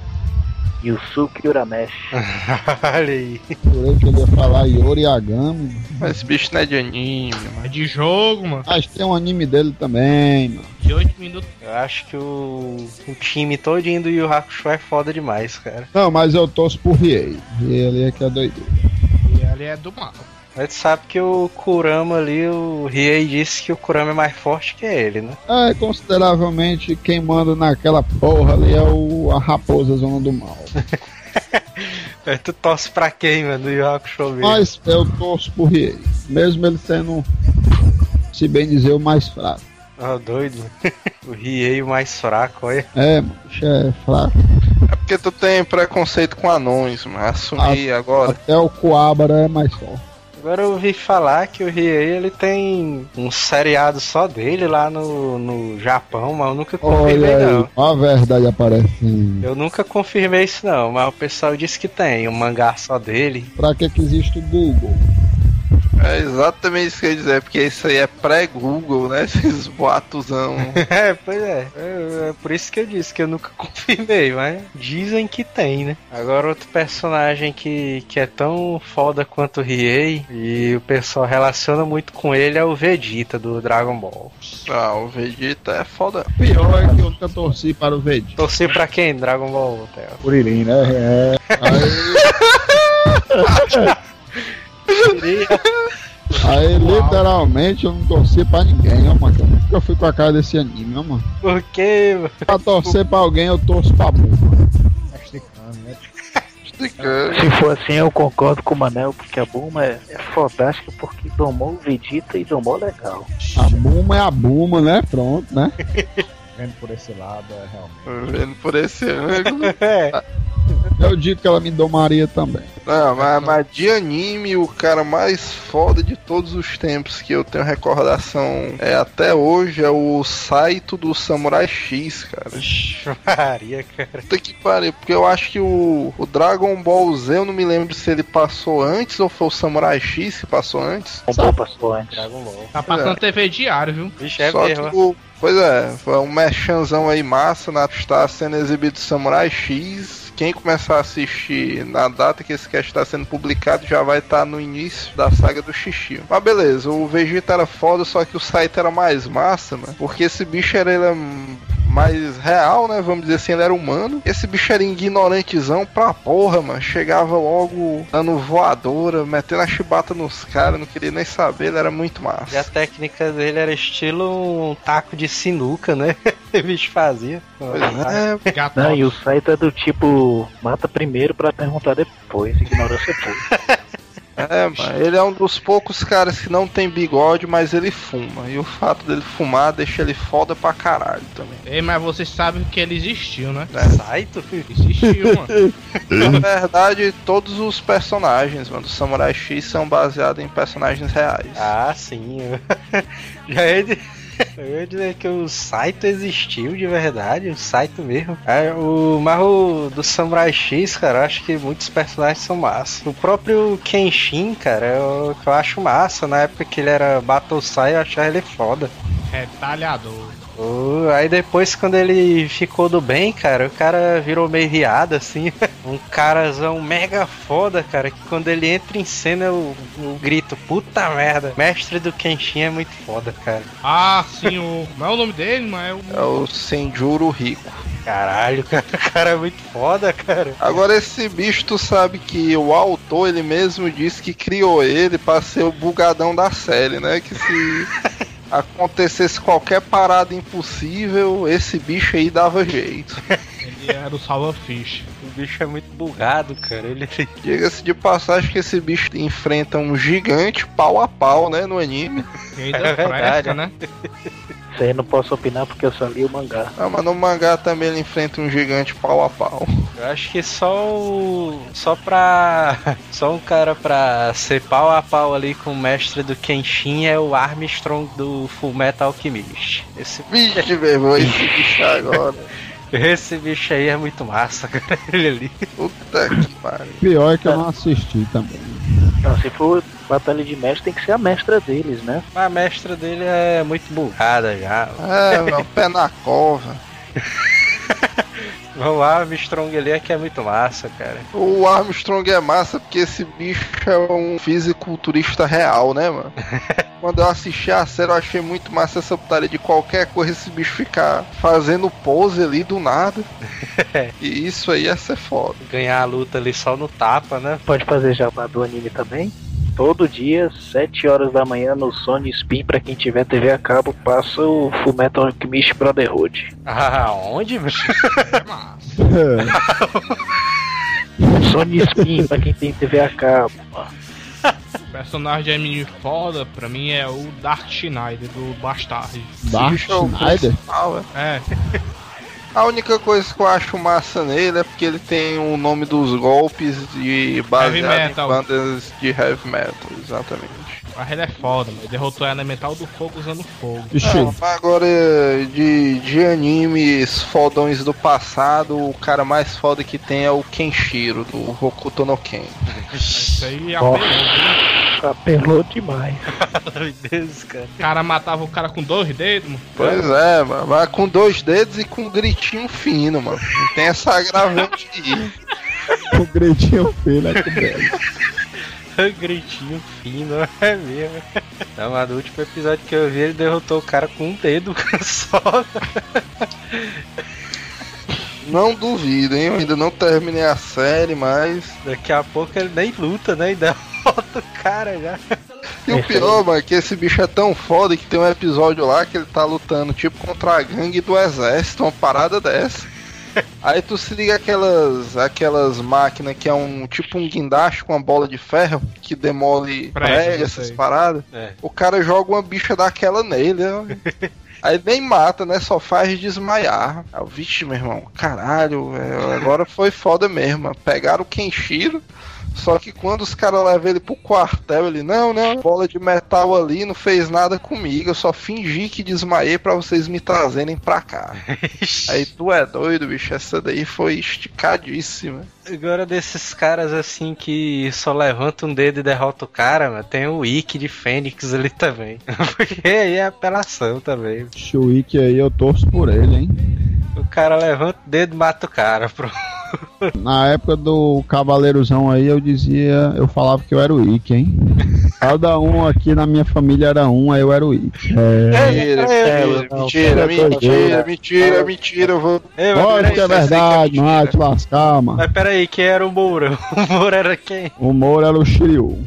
Yusuke Urameshi. Olha aí. Jurei que ele ia falar Yori Agami. Mas esse bicho não é de anime, mano. É de jogo, mano. Mas tem um anime dele também, mano. De 8 minutos. Eu acho que o, o time todinho do Yu Hakusho é foda demais, cara. Não, mas eu torço por Riei. Riei ali é que é doideira. E ali é do mal. Mas tu sabe que o Kurama ali, o Riei disse que o Kurama é mais forte que ele, né? É, consideravelmente quem manda naquela porra ali é o, a raposa zona do mal. Aí tu torce pra quem, mano, do Yu Hakusho mesmo? Mas eu torço por Riei. Mesmo ele sendo, se bem dizer, o mais fraco. Ah, doido. mano. o Riei o mais fraco, olha. É, mano, é fraco. É porque tu tem preconceito com anões, mano. Assumi agora. Até o Coabra é mais forte. Agora eu ouvi falar que o Riei ele tem um seriado só dele lá no, no Japão, mas eu nunca confirmei Olha não. a verdade aparecendo. Eu nunca confirmei isso não, mas o pessoal disse que tem um mangá só dele. Pra que que existe o Google? É exatamente isso que eu ia dizer, porque isso aí é pré-Google, né? Esses boatosão. É, pois é. é. é por isso que eu disse que eu nunca confirmei, mas dizem que tem, né? Agora outro personagem que, que é tão foda quanto o Riei e o pessoal relaciona muito com ele é o Vegeta do Dragon Ball. Ah, o Vegeta é foda. Pior é que eu nunca torci para o Vegeta. Torci pra quem? Dragon Ball, Theo? Kuririn, né? É. Aí, literalmente, eu não torci pra ninguém, ó, mano. Eu nunca fui com a cara desse anime, ó, mano. Por quê? mano? Pra torcer pra alguém, eu torço pra burro. Explicando. Se for assim, eu concordo com o Manel, porque a Bulma é, é fodástica porque domou o Vegeta e domou legal. A Buma é a Buma, né? Pronto, né? Vendo por esse lado, é realmente. Vendo por esse ângulo. É. Eu digo que ela me domaria também. Não, mas, mas de anime, o cara mais foda de todos os tempos que eu tenho recordação é até hoje é o Saito do Samurai X, cara. Ixi, Maria, cara. Puta que pariu, porque eu acho que o, o Dragon Ball Z, eu não me lembro se ele passou antes ou foi o Samurai X que passou antes. O Ball passou antes. Dragon Ball. Tá passando TV diário, viu? Vixe, é Só mesmo. que o, Pois é, foi um merchanzão aí massa, na, está sendo exibido Samurai X. Quem começar a assistir na data que esse cast está sendo publicado já vai estar no início da saga do Xixi. Mas beleza, o Vegeta era foda, só que o Saito era mais massa, mano. Porque esse bicho era ele é mais real, né? Vamos dizer assim, ele era humano. Esse bicho era ignorantezão pra porra, mano. Chegava logo dando voadora, metendo a chibata nos caras, não queria nem saber, ele era muito E a massa. técnica dele era estilo um taco de sinuca, né? o bicho fazia. Pois é. Não, e o Saito é do tipo, mata primeiro pra perguntar depois, ignorância pura. É, mano, ele é um dos poucos caras que não tem bigode, mas ele fuma. E o fato dele fumar deixa ele foda pra caralho também. Ei, mas vocês sabem que ele existiu, né? Saito? Existiu, mano. Na verdade, todos os personagens, mano, do Samurai X são baseados em personagens reais. Ah, sim. Já ia, di- eu ia dizer que o Saito existiu de verdade, o Saito mesmo. É, o, mas o do Samurai X, cara, eu acho que muitos personagens são massa. O próprio Kenshin, cara, que eu acho massa. Na época que ele era Battle Sai, eu achava ele foda. Retalhador. Uh, aí depois, quando ele ficou do bem, cara, o cara virou meio riado, assim. um carazão mega foda, cara, que quando ele entra em cena eu, eu grito, puta merda. Mestre do Kenshin é muito foda, cara. Ah, sim, o. Não é o nome dele, mas é o. É o Senjuro Rico. Caralho, cara, o cara é muito foda, cara. Agora esse bicho, tu sabe que o autor, ele mesmo disse que criou ele pra ser o bugadão da série, né? Que se acontecesse qualquer parada impossível, esse bicho aí dava jeito. Ele era o salva-fish. O bicho é muito bugado, cara. Ele Diga-se de passagem que esse bicho enfrenta um gigante pau a pau, né, no anime. E ainda É verdade. fresca, né? Isso aí eu não posso opinar porque eu só li o mangá. Ah, mas no mangá também ele enfrenta um gigante pau a pau. Eu acho que só o. Só pra. Só um cara pra ser pau a pau ali com o mestre do Kenshin é o Armstrong do Full Metal Alchemist. Esse, Vixe, meu irmão, esse bicho agora. esse bicho aí é muito massa, cara. Ele ali. Puta que pariu. Pior é que eu não assisti também. Não, se for batalha de mestre, tem que ser a mestra deles, né? A mestra dele é muito bugada já. É, meu, pé na cova. O Armstrong ali é que é muito massa, cara. O Armstrong é massa porque esse bicho é um fisiculturista real, né, mano? Quando eu assisti a série, eu achei muito massa essa putaria de qualquer coisa esse bicho ficar fazendo pose ali do nada. E isso aí ia ser foda. Ganhar a luta ali só no tapa, né? Pode fazer jabá do anime também. Todo dia, 7 horas da manhã, no Sony Spin, pra quem tiver TV a cabo, passa o Fullmetal Alchemist Brotherhood. Ah, onde, velho? É massa. Sony Spin, pra quem tem TV a cabo. O personagem de anime foda, pra mim, é o Dark Schneider, do Bastard. Dark é Schneider? principal, é. A única coisa que eu acho massa nele é porque ele tem o nome dos golpes de baseado em metal. bandas de heavy metal, exatamente. mas ele é foda, mas derrotou a Elemental do Fogo usando fogo. Não, mas agora de, de animes fodões do passado, o cara mais foda que tem é o Kenshiro, do Hokuto no Ken. Isso aí é apelou, apelou demais. Deus, cara. O cara matava o cara com dois dedos, mano. Pois é, mano. Mas com dois dedos e com um gritinho fino, mano. Não tem essa agravante aí. O gritinho filho é que belo. Gritinho fino, é mesmo. Não, mas no último episódio que eu vi, ele derrotou o cara com um dedo só. Não duvido, hein? Eu ainda não terminei a série, mas. Daqui a pouco ele nem luta, né? E derrota o cara já. E o pior, mano, é que esse bicho é tão foda que tem um episódio lá que ele tá lutando, tipo, contra a gangue do exército, uma parada dessa. Aí tu se liga aquelas aquelas máquinas que é um tipo um guindaste com uma bola de ferro que demole prego, essas paradas. É. O cara joga uma bicha daquela nele. Aí nem mata, né? Só faz desmaiar. Aí, Vixe, meu irmão, caralho, velho, agora foi foda mesmo. Pegaram o Kenshiro. Só que quando os caras levam ele pro quartel, ele, não, não, bola de metal ali não fez nada comigo, eu só fingi que desmaiei pra vocês me trazerem pra cá. Aí tu é doido, bicho, essa daí foi esticadíssima. Agora desses caras assim que só levanta um dedo e derrota o cara, mano, tem o Ikki de Fênix ali também. Porque aí é apelação também. Chuíque aí, eu torço por ele, hein? O cara levanta o dedo e mata o cara, pronto. Na época do Cavaleirozão aí, eu dizia, eu falava que eu era o Ike, hein? Cada um aqui na minha família era um, aí eu era o Ike. É. Mentira, é, mentira, mentira, é mentira, doideira. mentira, mentira, eu vou. Lógico que é peraí, verdade, mentira. vai te lascar, mano. mas peraí, quem era o Moura? O Moura era quem? O Moro era o Shiryu.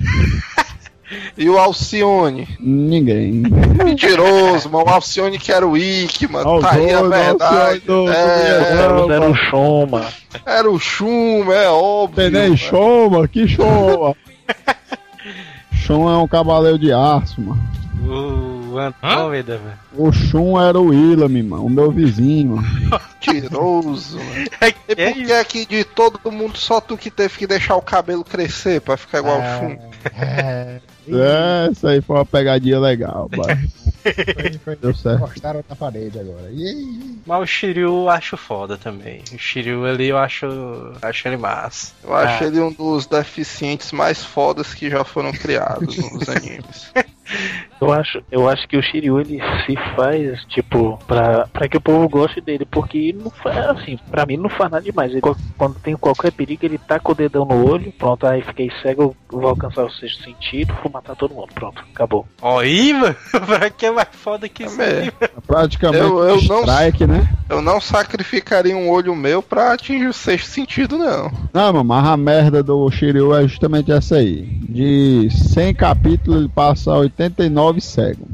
E o Alcione? Ninguém. Mentiroso, mano. O Alcione que era o Ike, mano. Ó, o Tá aí a doido, verdade. Alcione É, Era um choma. era o Chum, é óbvio. Tem nem choma, que choma. Shun é um cavaleiro de aço, mano. O Velho. O Shun era o Willam, mano. O meu vizinho, mano. Mentiroso, mano. É, E por é que é que de todo mundo só tu que teve que deixar o cabelo crescer pra ficar igual Ah. o Chum? É, É, essa aí foi uma pegadinha legal, foi, Deu certo. encostaram na parede agora. E? Mas o Shiryu eu acho foda também. O Shiryu ali eu acho, acho ele massa. Eu acho Ah. ele um dos deficientes mais fodas que já foram criados nos animes. Eu acho, eu acho que o Shiryu ele se faz, tipo, pra, pra que o povo goste dele, porque não faz assim, pra mim não faz nada demais. Ele, quando tem qualquer perigo, ele taca o dedão no olho, pronto, aí fiquei cego, eu vou alcançar o sexto sentido, vou matar todo mundo, pronto, acabou. Ó, aí, mano, pra que é mais foda que isso aí, É, Praticamente Eu- eu não- strike, né? eu não sacrificaria um olho meu pra atingir o sexto sentido, não. Não, mano, mas a merda do Shiryu é justamente essa aí. De 100 capítulos, ele passa 89 cego.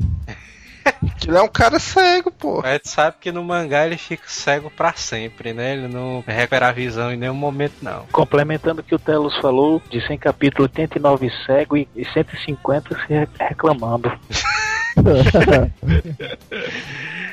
Que ele é um cara cego, pô. Mas tu sabe que no mangá ele fica cego pra sempre, né? Ele não recupera a visão em nenhum momento, não. Complementando o que o Telos falou, de 100 capítulos, 89 cego e, e 150 se re- reclamando.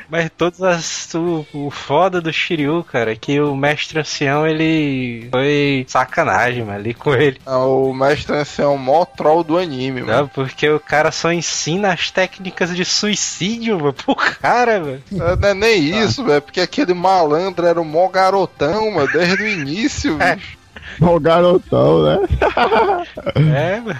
Mas todas as. O, o foda do Shiryu, cara, é que o mestre ancião ele foi sacanagem, mano, ali com ele. Ah, O mestre Ancião é o maior troll do anime, mano. Não, porque o cara só ensina as técnicas de suicídio, mano, pro cara, mano. Não é nem isso, velho, porque aquele malandro era o mó garotão, mano, desde o início, É. bicho. o garotão, né? É, mano.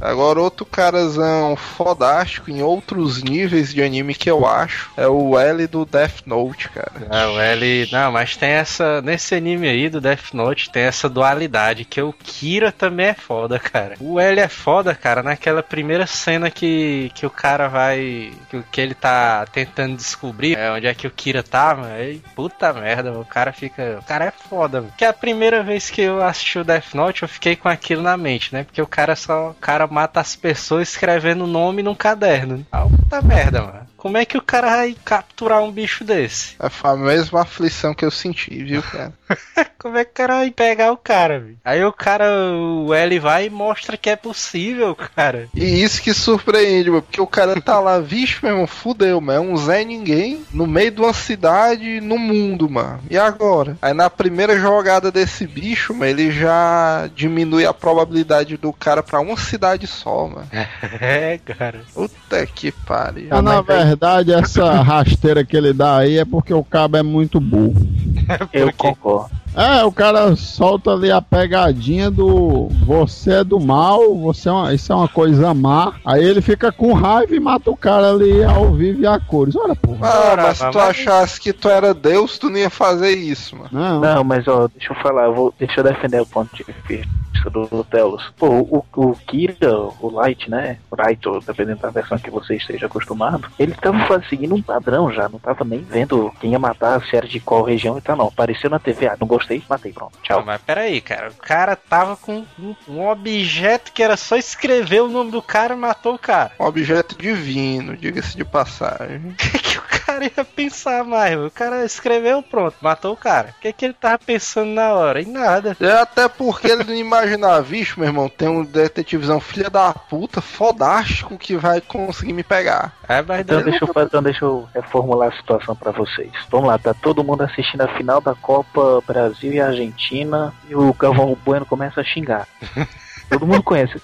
Agora, outro carazão fodástico em outros níveis de anime que eu acho é o L do Death Note, cara. Não, ele. Não, mas tem essa. Nesse anime aí do Death Note tem essa dualidade, que o Kira também é foda, cara. O L é foda, cara, naquela primeira cena que, que o cara vai. Que, que ele tá tentando descobrir é, onde é que o Kira tá, mano. Aí, puta merda, o cara fica. O cara é foda, mano. Que a primeira vez que eu assisti o Death Note, eu fiquei com aquilo na mente, né? Porque o cara só. O cara mata as pessoas escrevendo o nome num caderno. Ah, puta merda, mano. Como é que o cara vai capturar um bicho desse? É a mesma aflição que eu senti, viu, cara? Como é que o cara vai pegar o cara, velho? Aí o cara, o L vai e mostra que é possível, cara. E isso que surpreende, mano, porque o cara tá lá, vixe, meu irmão, fudeu, mano. É um Zé Ninguém no meio de uma cidade no mundo, mano. E agora? Aí na primeira jogada desse bicho, mano, ele já diminui a probabilidade do cara pra uma cidade só, mano. É, cara. Puta que pariu. Mas na verdade, essa rasteira que ele dá aí é porque o cabo é muito burro. Eu concordo. É, o cara solta ali a pegadinha do você é do mal, você é uma, isso é uma coisa má. Aí ele fica com raiva e mata o cara ali ao vivo e a cores. Olha, porra. Ah, Ora, mas se tu achasse que tu era Deus, tu não ia fazer isso, mano. Não. Não, mas ó, deixa eu falar, eu vou, deixa eu defender o ponto de vista do Telos. Pô, o, o Kira, o Light, né? O Light, dependendo da versão que você esteja acostumado, ele tava seguindo um padrão já, não tava nem vendo quem ia matar, se era de qual região e tal, não. Apareceu na TV, ah, não gostei, matei, pronto, Não, tchau. mas peraí, cara. O cara tava com um, um objeto que era só escrever o nome do cara e matou o cara. Um objeto divino, diga-se de passagem. Cara ia pensar mais? mano? O cara escreveu, pronto, matou o cara. O que, que ele tava pensando na hora? Em nada. É até porque ele não imaginava, vixe, meu irmão, tem um detetivezão filha da puta, fodástico, que vai conseguir me pegar. É, mas Então deixa, eu, então deixa eu reformular a situação pra vocês. Vamos lá, tá todo mundo assistindo a final da Copa Brasil e Argentina e o Galvão Bueno começa a xingar. todo mundo conhece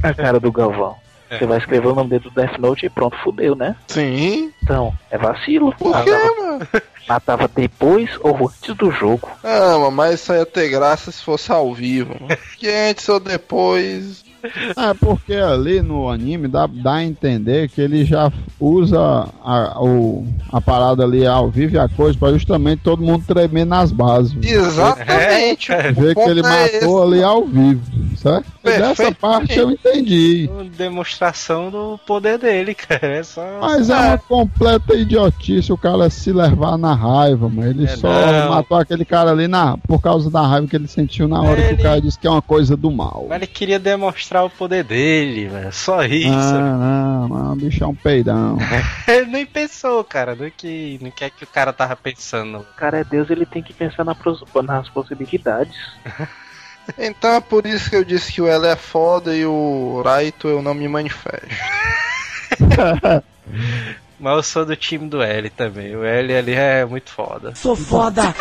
a cara do Galvão. Você vai escrever o nome dele do Death Note e pronto, fudeu, né? Sim. Então, é vacilo. Por quê, mano? Matava depois ou antes do jogo. Ah, mas isso ia ter graça se fosse ao vivo. Que antes ou depois. É porque ali no anime dá, dá a entender que ele já usa a, o, a parada ali ao vivo e a coisa pra justamente todo mundo tremer nas bases. Exatamente. É, o Ver que ele é matou esse. ali ao vivo, certo? Dessa parte eu entendi. uma demonstração do poder dele, cara. É só. Mas é uma completa idiotice o cara se levar na raiva, mano. Ele É, só não. matou aquele cara ali na, por causa da raiva que ele sentiu na hora que Ele- o cara disse que é uma coisa do mal. Mas ele queria demonstrar o poder dele, velho. Só isso. Ah, não, não, o bicho é um peidão. Ele nem pensou, cara, no que, no que é que o cara tava pensando. O cara é Deus, ele tem que pensar na pros- nas possibilidades. Então é por isso que eu disse que o L é foda e o Raito eu não me manifesto. Mas eu sou do time do L também. O L ali é muito foda. Sou foda.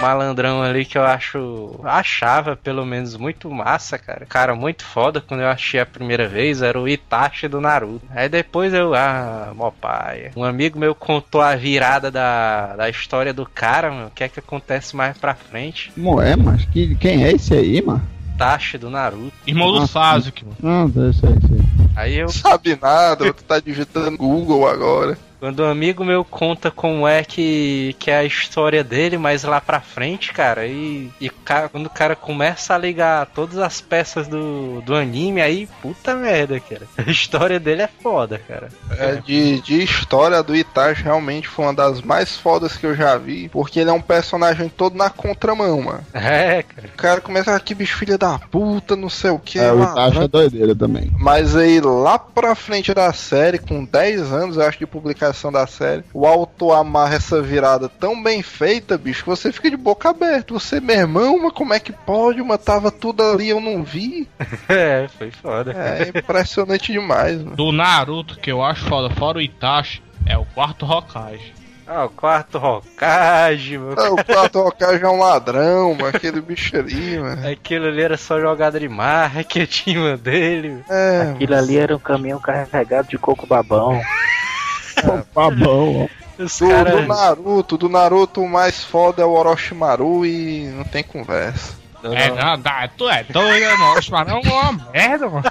malandrão ali que eu acho. Achava, pelo menos, muito massa, cara. Cara, muito foda quando eu achei a primeira vez. Era o Itachi do Naruto. Aí depois eu. Ah, mó paia. Um amigo meu contou a virada da, da história do cara, mano. O que é que acontece mais pra frente? Moé, mas que, quem é esse aí, mano? Itachi do Naruto. Irmão do Ah, Sasuke, mano. Não, deixa aí, isso aí. Aí eu. Não sabe nada, tu tá digitando Google agora. Quando um amigo meu conta como é que, que é a história dele, mas lá pra frente, cara, e, e ca- quando o cara começa a ligar todas as peças do, do anime, aí, puta merda, cara. A história dele é foda, cara. É, de, de história do Itachi realmente foi uma das mais fodas que eu já vi, porque ele é um personagem todo na contramão, mano. É, cara. O cara começa aqui, bicho, filha da puta, não sei o que. É, o Itachi é doideira também. Mas aí lá pra frente da série, com 10 anos, eu acho, de publicação da série, o autor amarra essa virada tão bem feita, bicho, que você fica de boca aberta. Você, meu irmão, mas como é que pode? Mas tava tudo ali, eu não vi. É, foi foda. É impressionante demais, mano. Do Naruto, que eu acho foda, fora o Itachi, é o quarto Hokage. Ah, o quarto Hokage, meu. Ah, O Prato Hokage é um ladrão, mano, aquele bicho ali, mano. Aquilo ali era só jogada de marketing dele. É, Aquilo ali era um caminhão carregado de coco babão. Tá bom, ó. Os do, caras. do Naruto, do Naruto o mais foda é o Orochimaru e não tem conversa. É nada, tu é doido, mano. Os mano é uma merda, mano.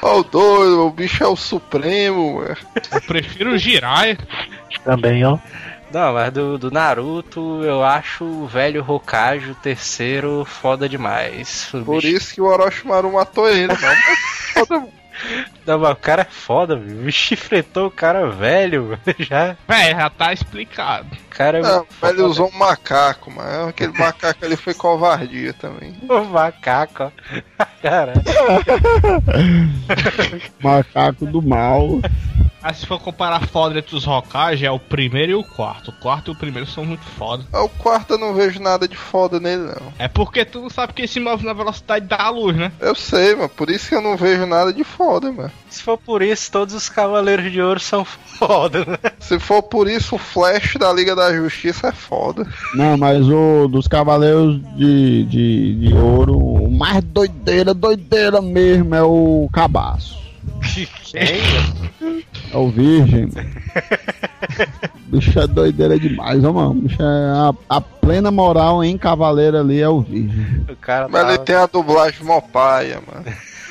Ó, o doido, o bicho é o supremo, mano. Eu prefiro o Jiraiya. Também, ó. Não, mas do, do Naruto eu acho o velho Hokage, o terceiro, foda demais. O Por bicho- isso que o Orochimaru matou ele, mano. Não, o cara é foda, bicho enfrentou o cara velho, já. Véi, já tá explicado. O cara é Não, mas ele usou um macaco, mano. Aquele macaco ali foi covardia também. O macaco, ó. Cara, Macaco do mal. Mas se for comparar foda entre os Hokage, é o primeiro e o quarto. O quarto e o primeiro são muito foda. O quarto eu não vejo nada de foda nele, não. É porque tu não sabe que se move na velocidade da luz, né? Eu sei, mano. Por isso que eu não vejo nada de foda, mano. se for por isso, todos os Cavaleiros de Ouro são foda, né? Se for por isso, o Flash da Liga da Justiça é foda. Não, mas o dos Cavaleiros de, de, de Ouro, o mais doideira, doideira mesmo é o Cabaço. Quem? É o Virgem. bicho é doideira demais, ó, mano. Bicho é a, a plena moral em Cavaleiro ali é o Virgem. O cara Mas ele tava... tem a dublagem mó paia, mano.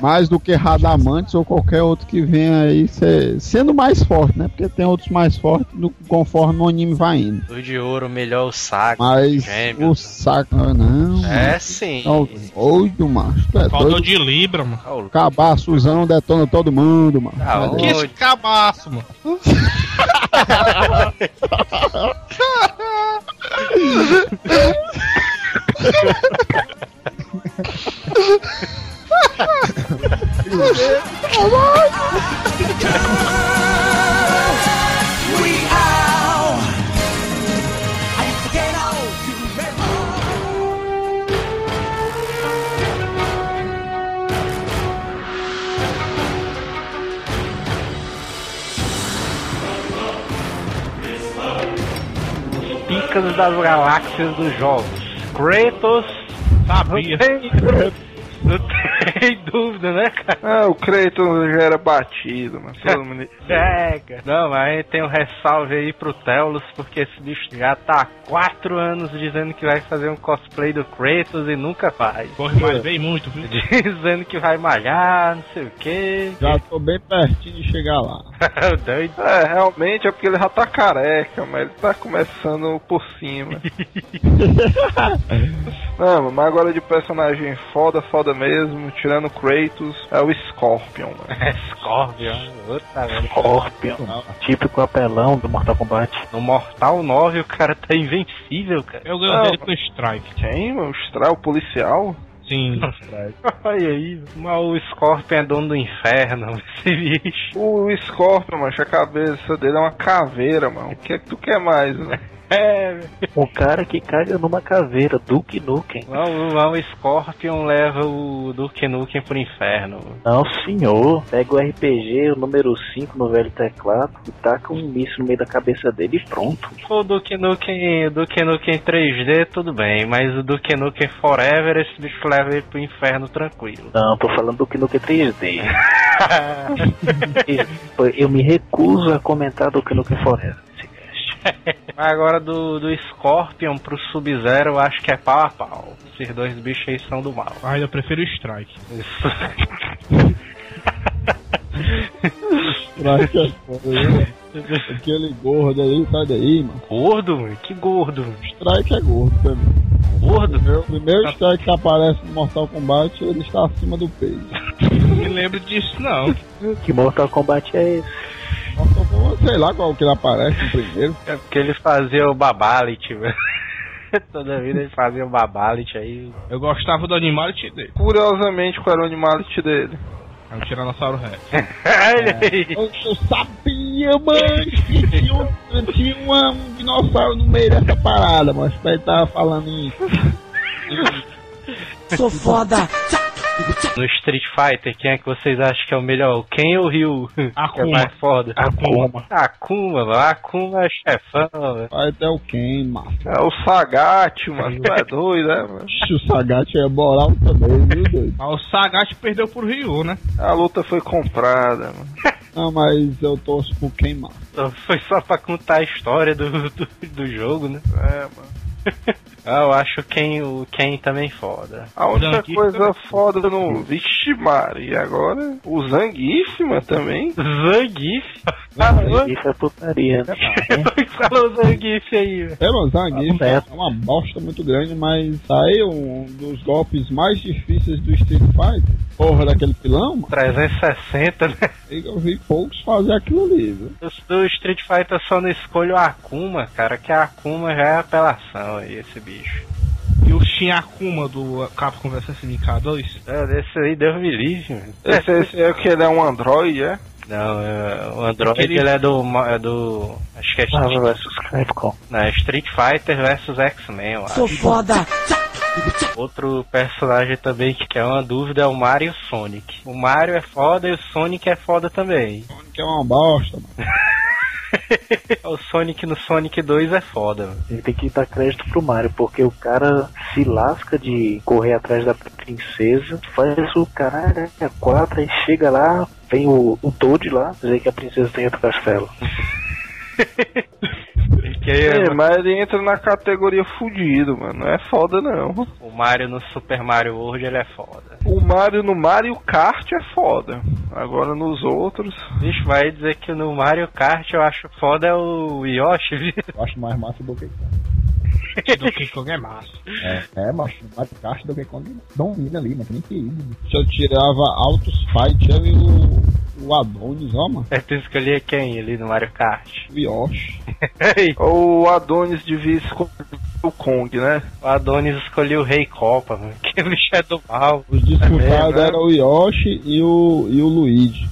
Mais do que Radamantes ou qualquer outro que venha aí ser- sendo mais forte, né? Porque tem outros mais fortes do- conforme o anime vai indo. O de ouro, melhor o saco. Mas Gêmeo. o saco. ah, Não. É sim. Ó, doido, macho. É Faltou doido. de Libra, mano. Ó, o- Acabar, Suzão detona todo mundo, mano. Ah, É. Que esse cabaço, mano. Picas das galáxias dos jogos. Kratos. Sabia. não dúvida, né, cara? Ah, o Kratos já era batido, mano. Todo mundo... É, cara. Não, mas tem um ressalve aí pro Telos, porque esse bicho já tá há quatro anos dizendo que vai fazer um cosplay do Kratos e nunca faz. Corre mais bem muito, viu? Dizendo que vai malhar, não sei o que. Já tô bem pertinho de chegar lá. Doido. É, realmente é porque ele já tá careca, mas ele tá começando por cima. Não, mas agora de personagem foda, foda mesmo, tirando o Kratos, é o Scorpion, mano. É Scorpion. Puta, velho. Scorpion. Típico apelão do Mortal Kombat. No Mortal 9 o cara tá invencível, cara. Eu ganho Não. dele com strike. Quem, mano? O Stra- o policial? Sim. Olha aí. Mas o Scorpion é dono do inferno, esse bicho. O Scorpion, mano, a cabeça dele é uma caveira, mano. O que é que tu quer mais, né? É. Um cara que caga numa caveira, Duke Nukem. Vamos, o Scorpion leva o Duke Nukem pro inferno. Não, senhor. Pega o RPG, o número 5 no velho teclado, e taca um míssil no meio da cabeça dele e pronto. O Duke Nukem, o Duke Nukem 3D, tudo bem, mas o Duke Nukem Forever, esse bicho leva ele pro inferno tranquilo. Não, tô falando do Duke Nukem 3D. Eu me recuso a comentar do Duke Nukem Forever. Agora do, do Scorpion pro Sub-Zero, eu acho que é pau a pau. Esses dois bichos aí são do mal. Mas eu prefiro o strike. Strike é foda? Aquele gordo ali, sai daí, mano. gordo, mano? Que gordo? Strike é gordo também. Gordo? O primeiro strike que aparece no Mortal Kombat, ele está acima do peso. Não me lembro disso, não. Que Mortal Kombat é esse? Sei lá qual que ele aparece primeiro. É porque ele fazia o Babalit, velho. Toda vida ele fazia o Babalit aí. Eu gostava do Animality dele. Curiosamente, qual era o animality dele? É o Tiranossauro Rex. Olha aí. Eu, eu sabia, mano, que tinha, um, tinha um dinossauro no meio dessa parada, mas o Pé tava falando em. Sou foda. No Street Fighter, quem é que vocês acham que é o melhor? O Ken ou o Ryu? Que é Akuma. mais foda? Akuma. Akuma, mano. Akuma é chefão, velho. Vai até o Ken, mano. É o Sagat, mano. Tu é doido, né, mano? O Sagat é moral também, viu, doido? Mas o Sagat perdeu pro Ryu, né? A luta foi comprada, mano. Não, mas eu torço pro Ken, mano. Foi só pra contar a história do, do, do jogo, né? É, mano. Ah, eu acho o Ken, o Ken também foda. A única Zangief coisa também. foda no. Vixe, e agora o Zangief, mano, também. Zangief? Falou, Isso é putaria, né? falou Zangief aí, velho. É, mano, Zangief Ah, é uma bosta muito grande, mas saiu um dos golpes mais difíceis do Street Fighter. Porra, daquele pilão, mano. 360, né? Eu vi poucos fazer aquilo ali, viu? Do, do Street Fighter só não escolho a Akuma, cara, que a Akuma já é apelação aí, esse bicho. E o Shin Akuma do Capcom vs SNK 2. É, desse aí Deus me livre, mano. Esse, esse é o que ele é um android, é? Não, é, o Android Aquele- ele é do. é do. Acho que é Marvel vs Capcom. não, é Street Fighter vs X-Men, eu Sou foda. Outro personagem também que é uma dúvida é o Mario e o Sonic. O Mario é foda e o Sonic é foda também. Que é uma bosta, mano. o Sonic no Sonic 2 é foda, mano. Ele tem que dar crédito pro Mario, porque o cara se lasca de correr atrás da princesa, faz o caralho, é quatro, aí chega lá, vem o, o Toad lá, dizer que a princesa tem outro castelo. Que É, mas ele entra na categoria fudido, mano. Não é foda, não. o Mario no Super Mario World ele é foda. O Mario no Mario Kart é foda. Agora nos outros. Bicho, vai dizer que no Mario Kart eu acho foda é o Yoshi, viu? Eu acho mais massa do que Donkey Kong é massa. É, é macho, Mario Kart do que Kong domina ali, não tem nem que ir. né? Se eu tirava Autos Fight, eu e o, o Adonis, ó, mano. É tu escolher quem ali no Mario Kart? O Yoshi. O Adonis devia escolher o Kong, né? O Adonis escolheu o Rei Copa, mano. Que bicho é do mal. Os disputados mesmo, né? eram o Yoshi e o, e o Luigi.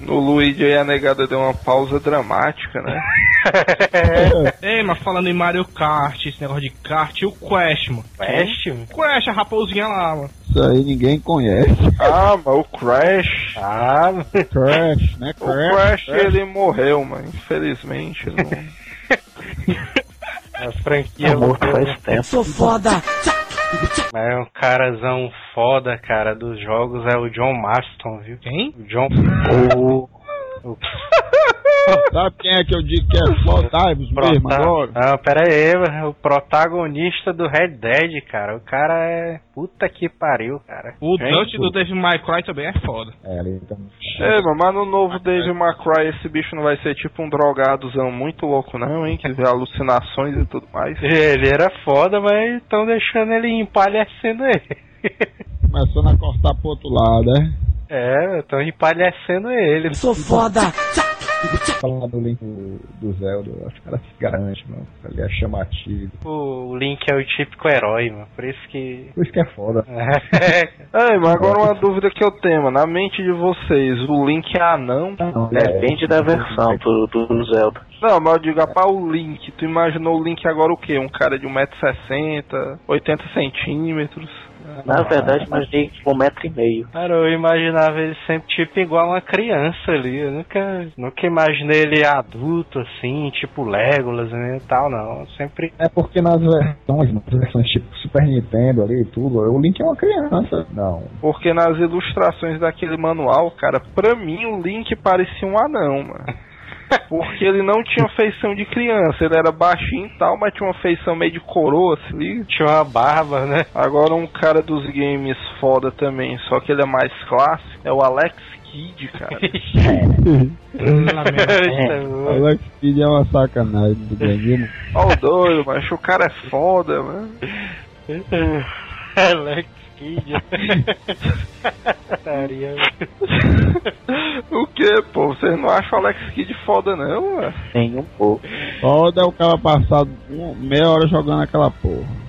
No Luigi aí a negada deu uma pausa dramática, né? Ei, mas falando em Mario Kart, esse negócio de kart, e o Quest, mano. Quest, mano? Quest, a raposinha lá, mano. Isso aí ninguém conhece. Ah, mas o Crash. Ah, mano. Crash, né? O Crash. Crash ele morreu, mano. Infelizmente. ele não- a franquia Tá morto faz tempo. Sou foda. Mas é um carazão foda, cara, dos jogos é o John Marston, viu? Quem? O John. O O Sabe quem é que eu digo que é foda? Divos mesmo agora? Não, pera aí, mano, o protagonista do Red Dead, cara. O cara é. Puta que pariu, cara. O? Dutch do Devil May Cry também é foda. É, ali também. É, mano, mas no novo Dave McCry esse bicho não vai ser tipo um drogadozão muito louco, não, hein? Que vê alucinações e tudo mais. Ele era foda, mas estão deixando ele empalhecendo ele. Começando a cortar pro outro lado, é? É, estão empalhecendo ele. Sou foda. Falar do link do, do Zelda, eu acho que era garante, mano. Ali é chamativo. O Link é o típico herói, mano. Por isso que. Por isso que é foda. É, mas agora uma dúvida que eu tenho, mano. Na mente de vocês, o Link é anão? Não, depende da versão do, do Zelda. Não, mas eu digo, rapaz, o Link. Tu imaginou o Link agora o quê? Um cara de 1,60m, 80 centímetros. Na verdade, imaginei um metro e meio. Cara, eu imaginava ele sempre tipo igual uma criança ali. Eu nunca, nunca imaginei ele adulto assim, tipo Legolas né, e tal, não. Sempre. É porque nas versões, nas versões tipo Super Nintendo ali e tudo, o Link é uma criança. Não. Porque nas ilustrações daquele manual, cara, pra mim o Link parecia um anão, mano. Porque ele não tinha feição de criança, ele era baixinho e tal, mas tinha uma feição meio de coroa, assim. Tinha uma barba, né? Agora um cara dos games foda também, só que ele é mais clássico, é o Alex Kidd, cara. É. Alex Kidd é uma sacanagem do game. Ó o doido, mas o cara é foda, mano. Alex Putaria. O que, pô? Vocês não acham o Alex Kidd foda, não, mano? Nem um pouco. Foda é o cara passar meia hora jogando aquela porra.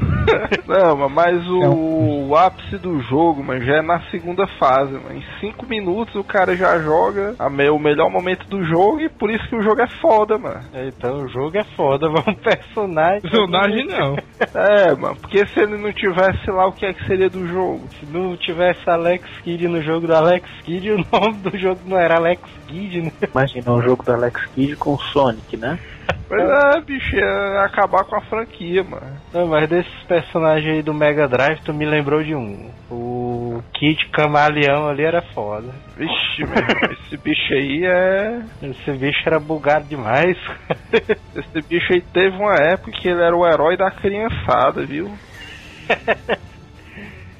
Não, mas o, o ápice do jogo, mano, já é na segunda fase, mano. Em 5 minutos o cara já joga a me- o melhor momento do jogo e por isso que o jogo é foda, mano. Então o jogo é foda, vamos personagem. Personagem não. É, mano, porque se ele não tivesse lá, o que é que seria do jogo? Se não tivesse Alex Kidd no jogo do Alex Kidd, o nome do jogo não era Alex Kidd, né? Imagina um jogo do Alex Kidd com o Sonic, né? Pois é, bicho, ia acabar com a franquia, mano. Não, mas desses personagens aí do Mega Drive, tu me lembrou de um. O Kid Camaleão ali era foda. Vixe, meu esse bicho aí é. Esse bicho era bugado demais. Esse bicho aí teve uma época que ele era o herói da criançada, viu?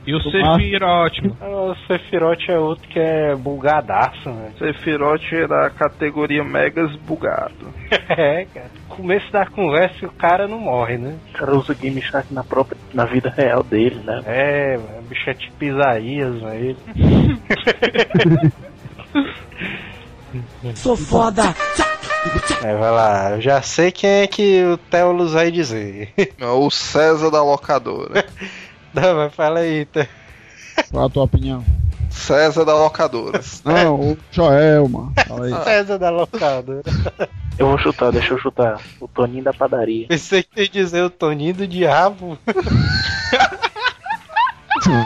E o Sephiroth, mano. o Sephiroth é outro que é bugadaço, né? Sephiroth é da categoria Megas bugado. É, cara. Começo da conversa o cara não morre, né? O cara usa Game Shark na própria, na vida real dele, né? É, o bicho é tipo Isaías, né? Ele. Sou foda. É, vai lá, eu já sei quem é que o Teolus vai dizer. O César da locadora. Não, mas fala aí, Te- Qual a tua opinião? César da locadora. Não, o Joel, mano. Fala aí. César da locadora. Eu vou chutar, deixa eu chutar. O Toninho da padaria. Pensei que ia dizer o Toninho do Diabo.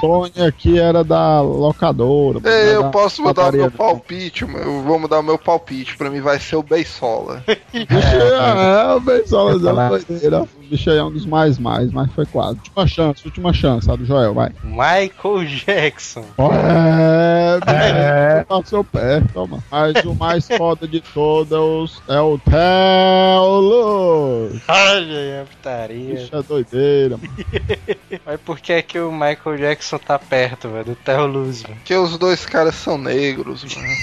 Tony aqui era da locadora. Era eu da posso mudar meu palpite, mano. eu vou mudar o meu palpite. Pra mim vai ser o Beisola. Bicho, é, o Benzola da doideira. O bicho aí é um dos mais mais, mas foi quase. Última chance, última chance, a do Joel, vai. Michael Jackson. É, bicho, passou perto, toma. Mas o mais foda de todos é o Theo Luz. Olha aí a putaria. Bicho é doideira, mano. Mas por que é que o Michael Jackson tá perto, velho, do Theo Luz, mano? Porque os dois caras são negros, mano.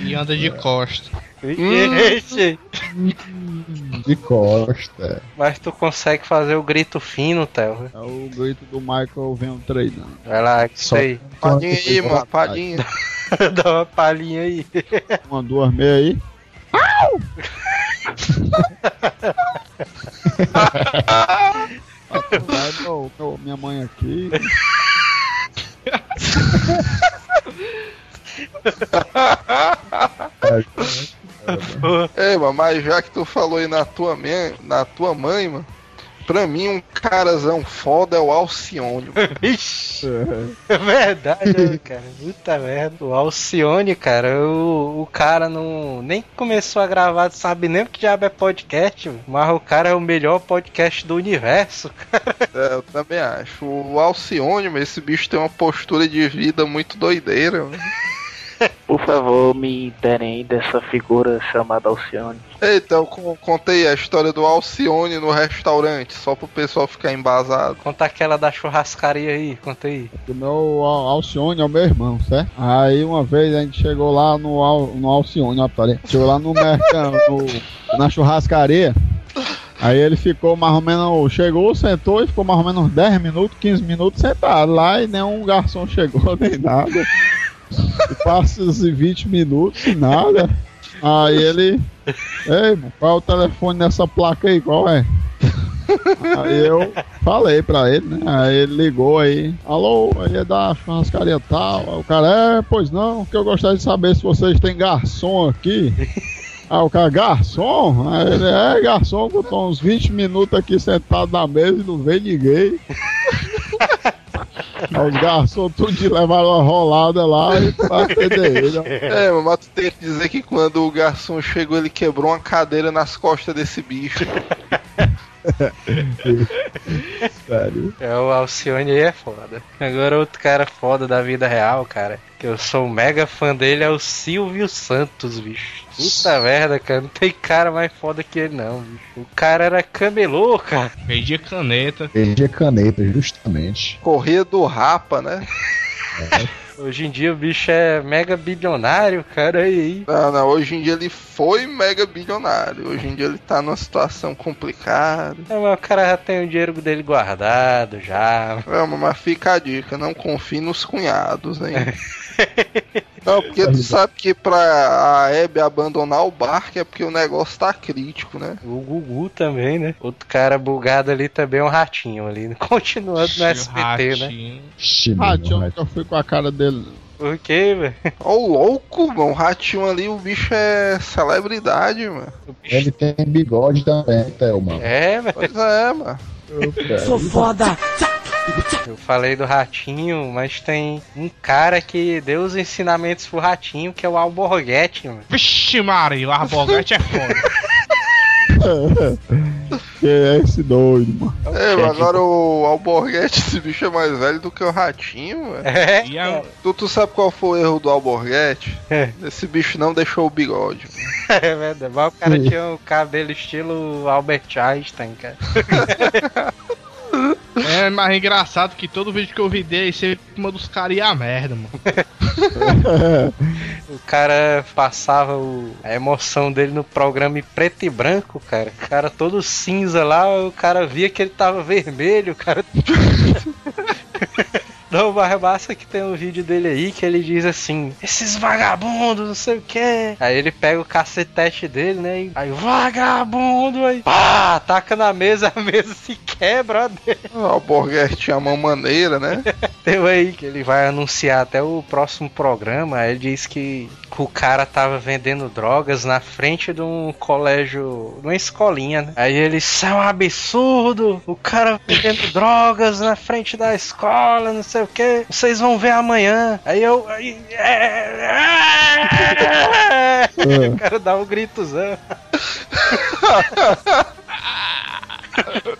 E anda de costa. Ixi, De costa. Mas tu consegue fazer o grito fino, Theo. É o grito do Michael vem treinando. Vai lá, que isso Só- aí. Padinha aí, mano. Padinha. Dá uma palhinha aí. Uma, duas, meia aí. Meu, meu- minha mãe aqui. Ei, mas já que tu falou aí na tua, na tua mãe, mano. Pra mim, um carazão foda é o Alcione. Ixi, é verdade, né, cara. Puta merda. O Alcione, cara, o, o cara não. Nem começou a gravar, sabe nem o que diabo é podcast, mas o cara é o melhor podcast do universo. É, eu também acho. O Alcione, esse bicho tem uma postura de vida muito doideira. mano. Por favor, me derem aí dessa figura chamada Alcione. Eita, eu con- contei a história do Alcione no restaurante, só pro pessoal ficar embasado. Conta aquela da churrascaria aí, conta aí. O meu Al- Alcione é o meu irmão, certo? Aí uma vez a gente chegou lá no, Al, no Alcione, ó, peraí. Chegou lá no mercado, no- na churrascaria. Aí ele ficou mais ou menos. Chegou, sentou e ficou mais ou menos uns 10 minutos, 15 minutos sentado lá e nenhum garçom chegou, nem nada. E passa esses 20 minutos nada. Aí ele. Ei, qual é o telefone dessa placa aí? Qual é? Aí eu falei pra ele, né? Aí ele ligou aí. Alô, aí é da churrascaria tal. Aí o cara, é, pois não, que eu gostaria de saber se vocês têm garçom aqui. Aí o cara, garçom? Aí ele, é, garçom, eu tô uns 20 minutos aqui sentado na mesa e não vem ninguém. Os garçons tudo de levaram uma rolada lá e pra atender ele. É, mas tu tem que dizer que quando o garçom chegou, ele quebrou uma cadeira nas costas desse bicho. Sério. É, o Alcione aí é foda. Agora outro cara foda da vida real, cara. Que eu sou um mega fã dele, é o Silvio Santos, bicho. Puta merda, cara. Não tem cara mais foda que ele, não, bicho. O cara era camelô, cara. Vendia caneta. Perdi caneta, justamente. Corria do rapa, né? Hoje em dia o bicho é mega bilionário, cara. Aí. Não, não, hoje em dia ele foi mega bilionário. Hoje em dia ele tá numa situação complicada. É, mas o cara já tem o dinheiro dele guardado já. É, mas fica a dica, não confie nos cunhados, hein? Não, porque tu sabe que pra a Hebe abandonar o barco é porque o negócio tá crítico, né? O Gugu também, né? Outro cara bugado ali também é um ratinho ali. Continuando no SBT, né? Ratinho. Eu fui com a cara dele. Por quê, velho? Ó, o louco, mano. O ratinho ali, o bicho é celebridade, mano. O bicho- Ele tem bigode também, Thelma. É, velho. Pois é, mano. Sou Eu falei do ratinho, mas tem um cara que deu os ensinamentos pro ratinho, que é o Alborguete, mano. Vixe, Maria, o Arbogate é foda. Que é esse doido, mano. É, mas agora o Alborguete, esse bicho é mais velho do que o ratinho, mano. É, E a- Tu, tu sabe qual foi o erro do Alborguete? É. Esse bicho não deixou o bigode. é verdade. Mas o cara tinha o cabelo estilo Albert Einstein, cara. É mais engraçado que todo vídeo que eu vi dele, sempre uma dos caras ia a merda, mano. O cara passava o- a emoção dele no programa em preto e branco, cara. O cara todo cinza lá, o cara via que ele tava vermelho, o cara. Não, mas massa que tem um vídeo dele aí que ele diz assim: esses vagabundos, não sei o que. Aí ele pega o cacetete dele, né? E, aí, vagabundo, aí, pá, ataca na mesa, a mesa se quebra. O Alborguete tinha a mão maneira, né? Tem aí que ele vai anunciar até o próximo programa. Ele diz que o cara tava vendendo drogas na frente de um colégio, de uma escolinha, né? Aí ele, isso é um absurdo! O cara vendendo drogas na frente da escola, não sei o que. Vocês vão ver amanhã. Aí eu. Aí, é, o cara dá um gritozão.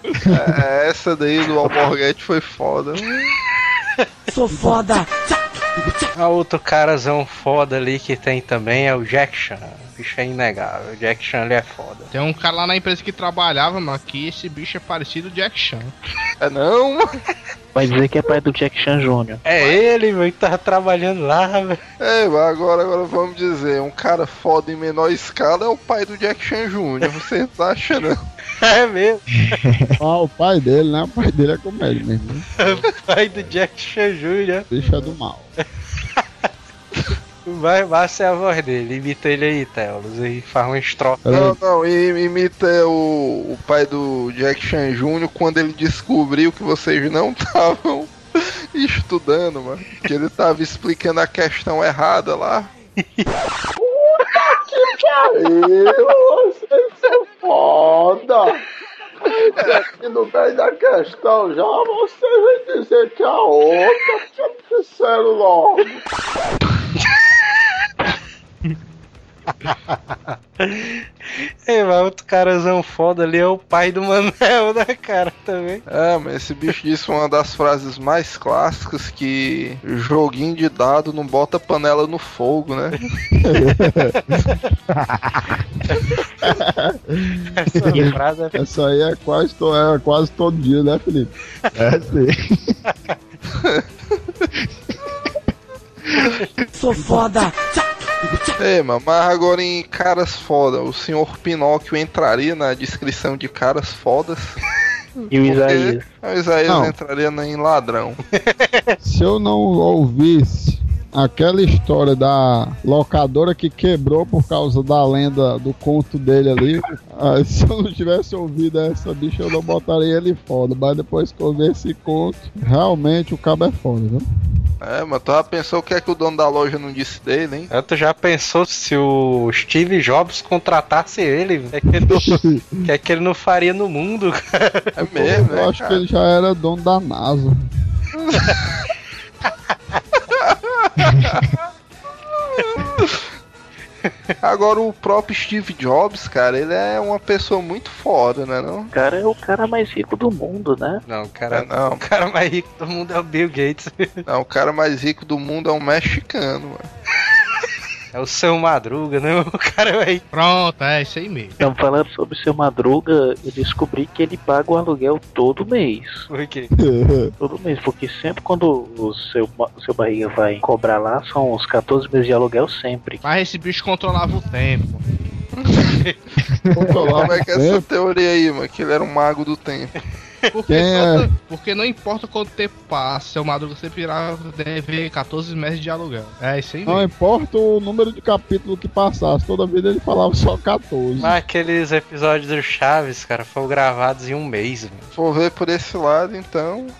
É, essa daí do Alborguete foi foda. Sou foda. A outro carazão foda ali que tem também é o Jack Chan. O bicho é inegável. O Jack Chan ele é foda. Tem um cara lá na empresa que trabalhava, mano, que esse bicho é parecido o Jack Chan. É não? Vai dizer que é pai do Jack Chan Jr. É ele, meu, que tava trabalhando lá, velho. É, mas agora, agora vamos dizer, um cara foda em menor escala é o pai do Jack Chan Jr. Você não acha não? É mesmo. Ah, o pai dele, né? O pai dele é comédia mesmo. né? Pai do Jack Chan Jr. Bicho é do mal. Vai, vai ser a voz dele. Imita ele aí, Telos. E faz uma estrofe. Não, não, imita o, o pai do Jack Chan Jr. quando ele descobriu que vocês não estavam estudando, mano. Que ele tava explicando a questão errada lá. Vocês são foda! Aqui no meio da questão já, você vai dizer que a outra já disseram logo. Ei, mas outro carazão foda ali é o pai do Manel, né, cara? Também. É, mas esse bicho disse uma das frases mais clássicas que joguinho de dado não bota panela no fogo, né? Essa frase é Essa aí é quase, to- é quase todo dia, né, Felipe? É, sim. Sou foda. É, mano, mas agora em caras foda, o senhor Pinóquio entraria na descrição de caras fodas. E o Isaías. O Isaías Não. entraria em ladrão. Se eu não ouvisse aquela história da locadora que quebrou por causa da lenda do conto dele ali, ah, se eu não tivesse ouvido essa bicha, eu não botaria ele foda. Mas depois que eu vi esse conto, realmente o cabo é foda, viu? É, mas tu já pensou o que é que o dono da loja não disse dele, hein? Tu já pensou se o Steve Jobs contratasse ele? O que, é que, ele não- o que é que ele não faria no mundo? cara? É mesmo, eu né, acho que cara? ele já era dono da NASA. Agora o próprio Steve Jobs, cara, ele é uma pessoa muito foda, né não? O cara é o cara mais rico do mundo, né? Não, o É, cara, não. o cara mais rico do mundo é o Bill Gates. Não, o cara mais rico do mundo é um mexicano, mano. É o seu Madruga, né? O cara vai. Pronto, é isso aí mesmo. Então, falando sobre o seu Madruga, eu descobri que ele paga o aluguel todo mês. Por quê? Todo mês, porque sempre quando o seu, o seu barriga vai cobrar lá, são uns 14 meses de aluguel sempre. Mas esse bicho controlava o tempo. Como é que essa teoria aí, mano? Que ele era um mago do tempo. Porque, é? porque não importa quanto tempo passa, seu Madruga sempre irá dever 14 meses de aluguel. É isso aí Não mesmo. importa o número de capítulo que passasse, toda vida ele falava só 14. Mas aqueles episódios do Chaves, cara, foram gravados em um mês, velho. For ver por esse lado, então.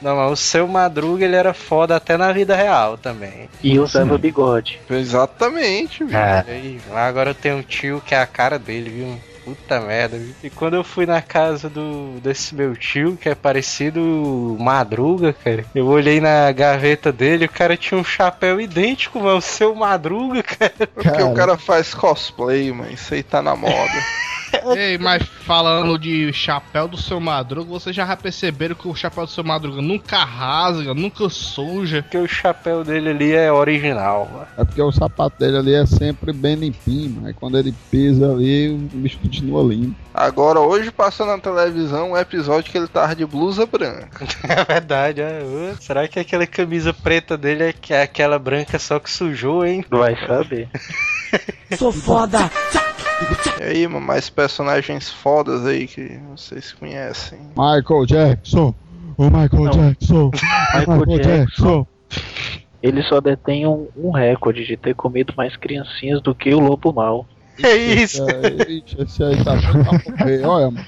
Não, mas o seu Madruga ele era foda até na vida real também. E usava bigode. Exatamente, viu? É. Agora eu tenho um tio que é a cara dele, viu? Puta merda, viu? E quando eu fui na casa do desse meu tio, que é parecido Madruga, cara, eu olhei na gaveta dele, o cara tinha um chapéu idêntico, mano, o seu Madruga, cara. Porque Cara. o cara faz cosplay, mano. Isso aí tá na moda. Ei, mas falando de chapéu do seu Madruga, vocês já perceberam que o chapéu do seu Madruga nunca rasga, nunca suja. Porque o chapéu dele ali é original, mano. É porque o sapato dele ali é sempre bem limpinho, mas quando ele pisa ali, o bicho continua limpo. Agora, hoje passou na televisão um episódio que ele tava de blusa branca. É verdade, é. Será que aquela camisa preta dele é, que é aquela branca só que sujou, hein? Vai saber. Sou foda. E aí, mano, mais personagens fodas aí que vocês conhecem. Michael Jackson, Ô Michael Não. Jackson! Michael Michael Jackson. Jackson! Ele só detém um, um recorde de ter comido mais criancinhas do que o lobo mal. É isso. É, ixi, esse aí tá pra morrer. Olha, mano.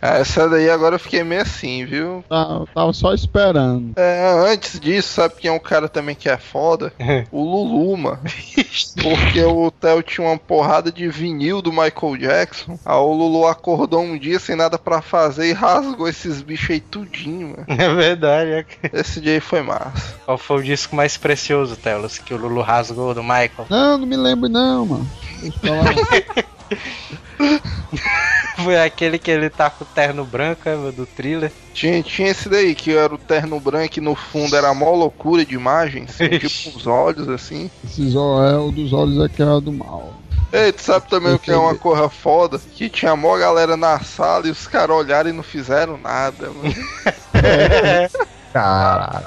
Ah, Essa daí agora eu fiquei meio assim, viu? Tá- tava só esperando. É, antes disso, sabe quem é um cara também que é foda? O Lulu, mano. Porque o Theo tinha uma porrada de vinil do Michael Jackson. Aí o Lulu acordou um dia sem nada pra fazer e rasgou esses bichos aí tudinho, mano. É verdade. é. Esse dia aí foi massa. Qual foi o disco mais precioso, Telos, que o Lulu rasgou do Michael? Não, não me lembro não, mano. Falar. Foi aquele que ele tá com o terno branco, é, meu, do thriller. Tinha, tinha esse daí, que era o terno branco e no fundo era mó loucura de imagens. tipo os olhos, assim. Esses é o dos olhos é que é do mal. Ei, tu sabe também o que é uma corra foda? Que tinha mó galera na sala e os caras olharam e não fizeram nada, mano. Caralho.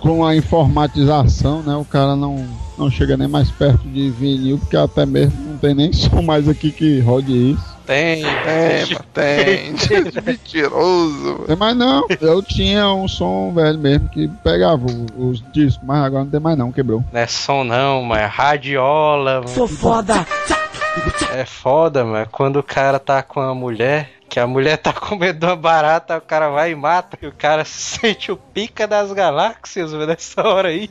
Com a informatização, né? O cara não, não chega nem mais perto de vinil, porque até mesmo não tem nem som mais aqui que rode isso. Tem. Tem, tem. Mentiroso. Tem mais não. Eu tinha um som velho mesmo que pegava os discos, mas agora não tem mais não, quebrou. Não é som não, mano. É radiola, mano. Sou foda. É foda, mano. Quando o cara tá com a mulher, que a mulher tá com medo de uma barata, o cara vai e mata. E o cara sente o pica das galáxias, mano, nessa hora aí.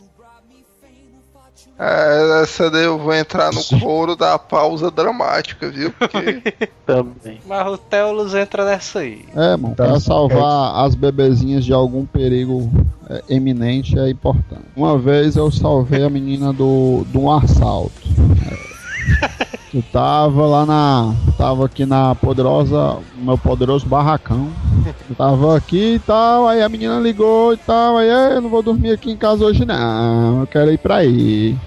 É, essa daí eu vou entrar no coro da pausa dramática, viu? Porque Também. Mas o Teolus entra nessa aí. É, mano, Tá pra salvar as bebezinhas de algum perigo é, eminente é importante. Uma vez eu salvei a menina do, de um assalto. É, eu tava lá na. Tava aqui na poderosa. no meu poderoso barracão. Eu tava aqui e tal, aí a menina ligou e tal, aí "É, eu não vou dormir aqui em casa hoje não, eu quero ir pra aí.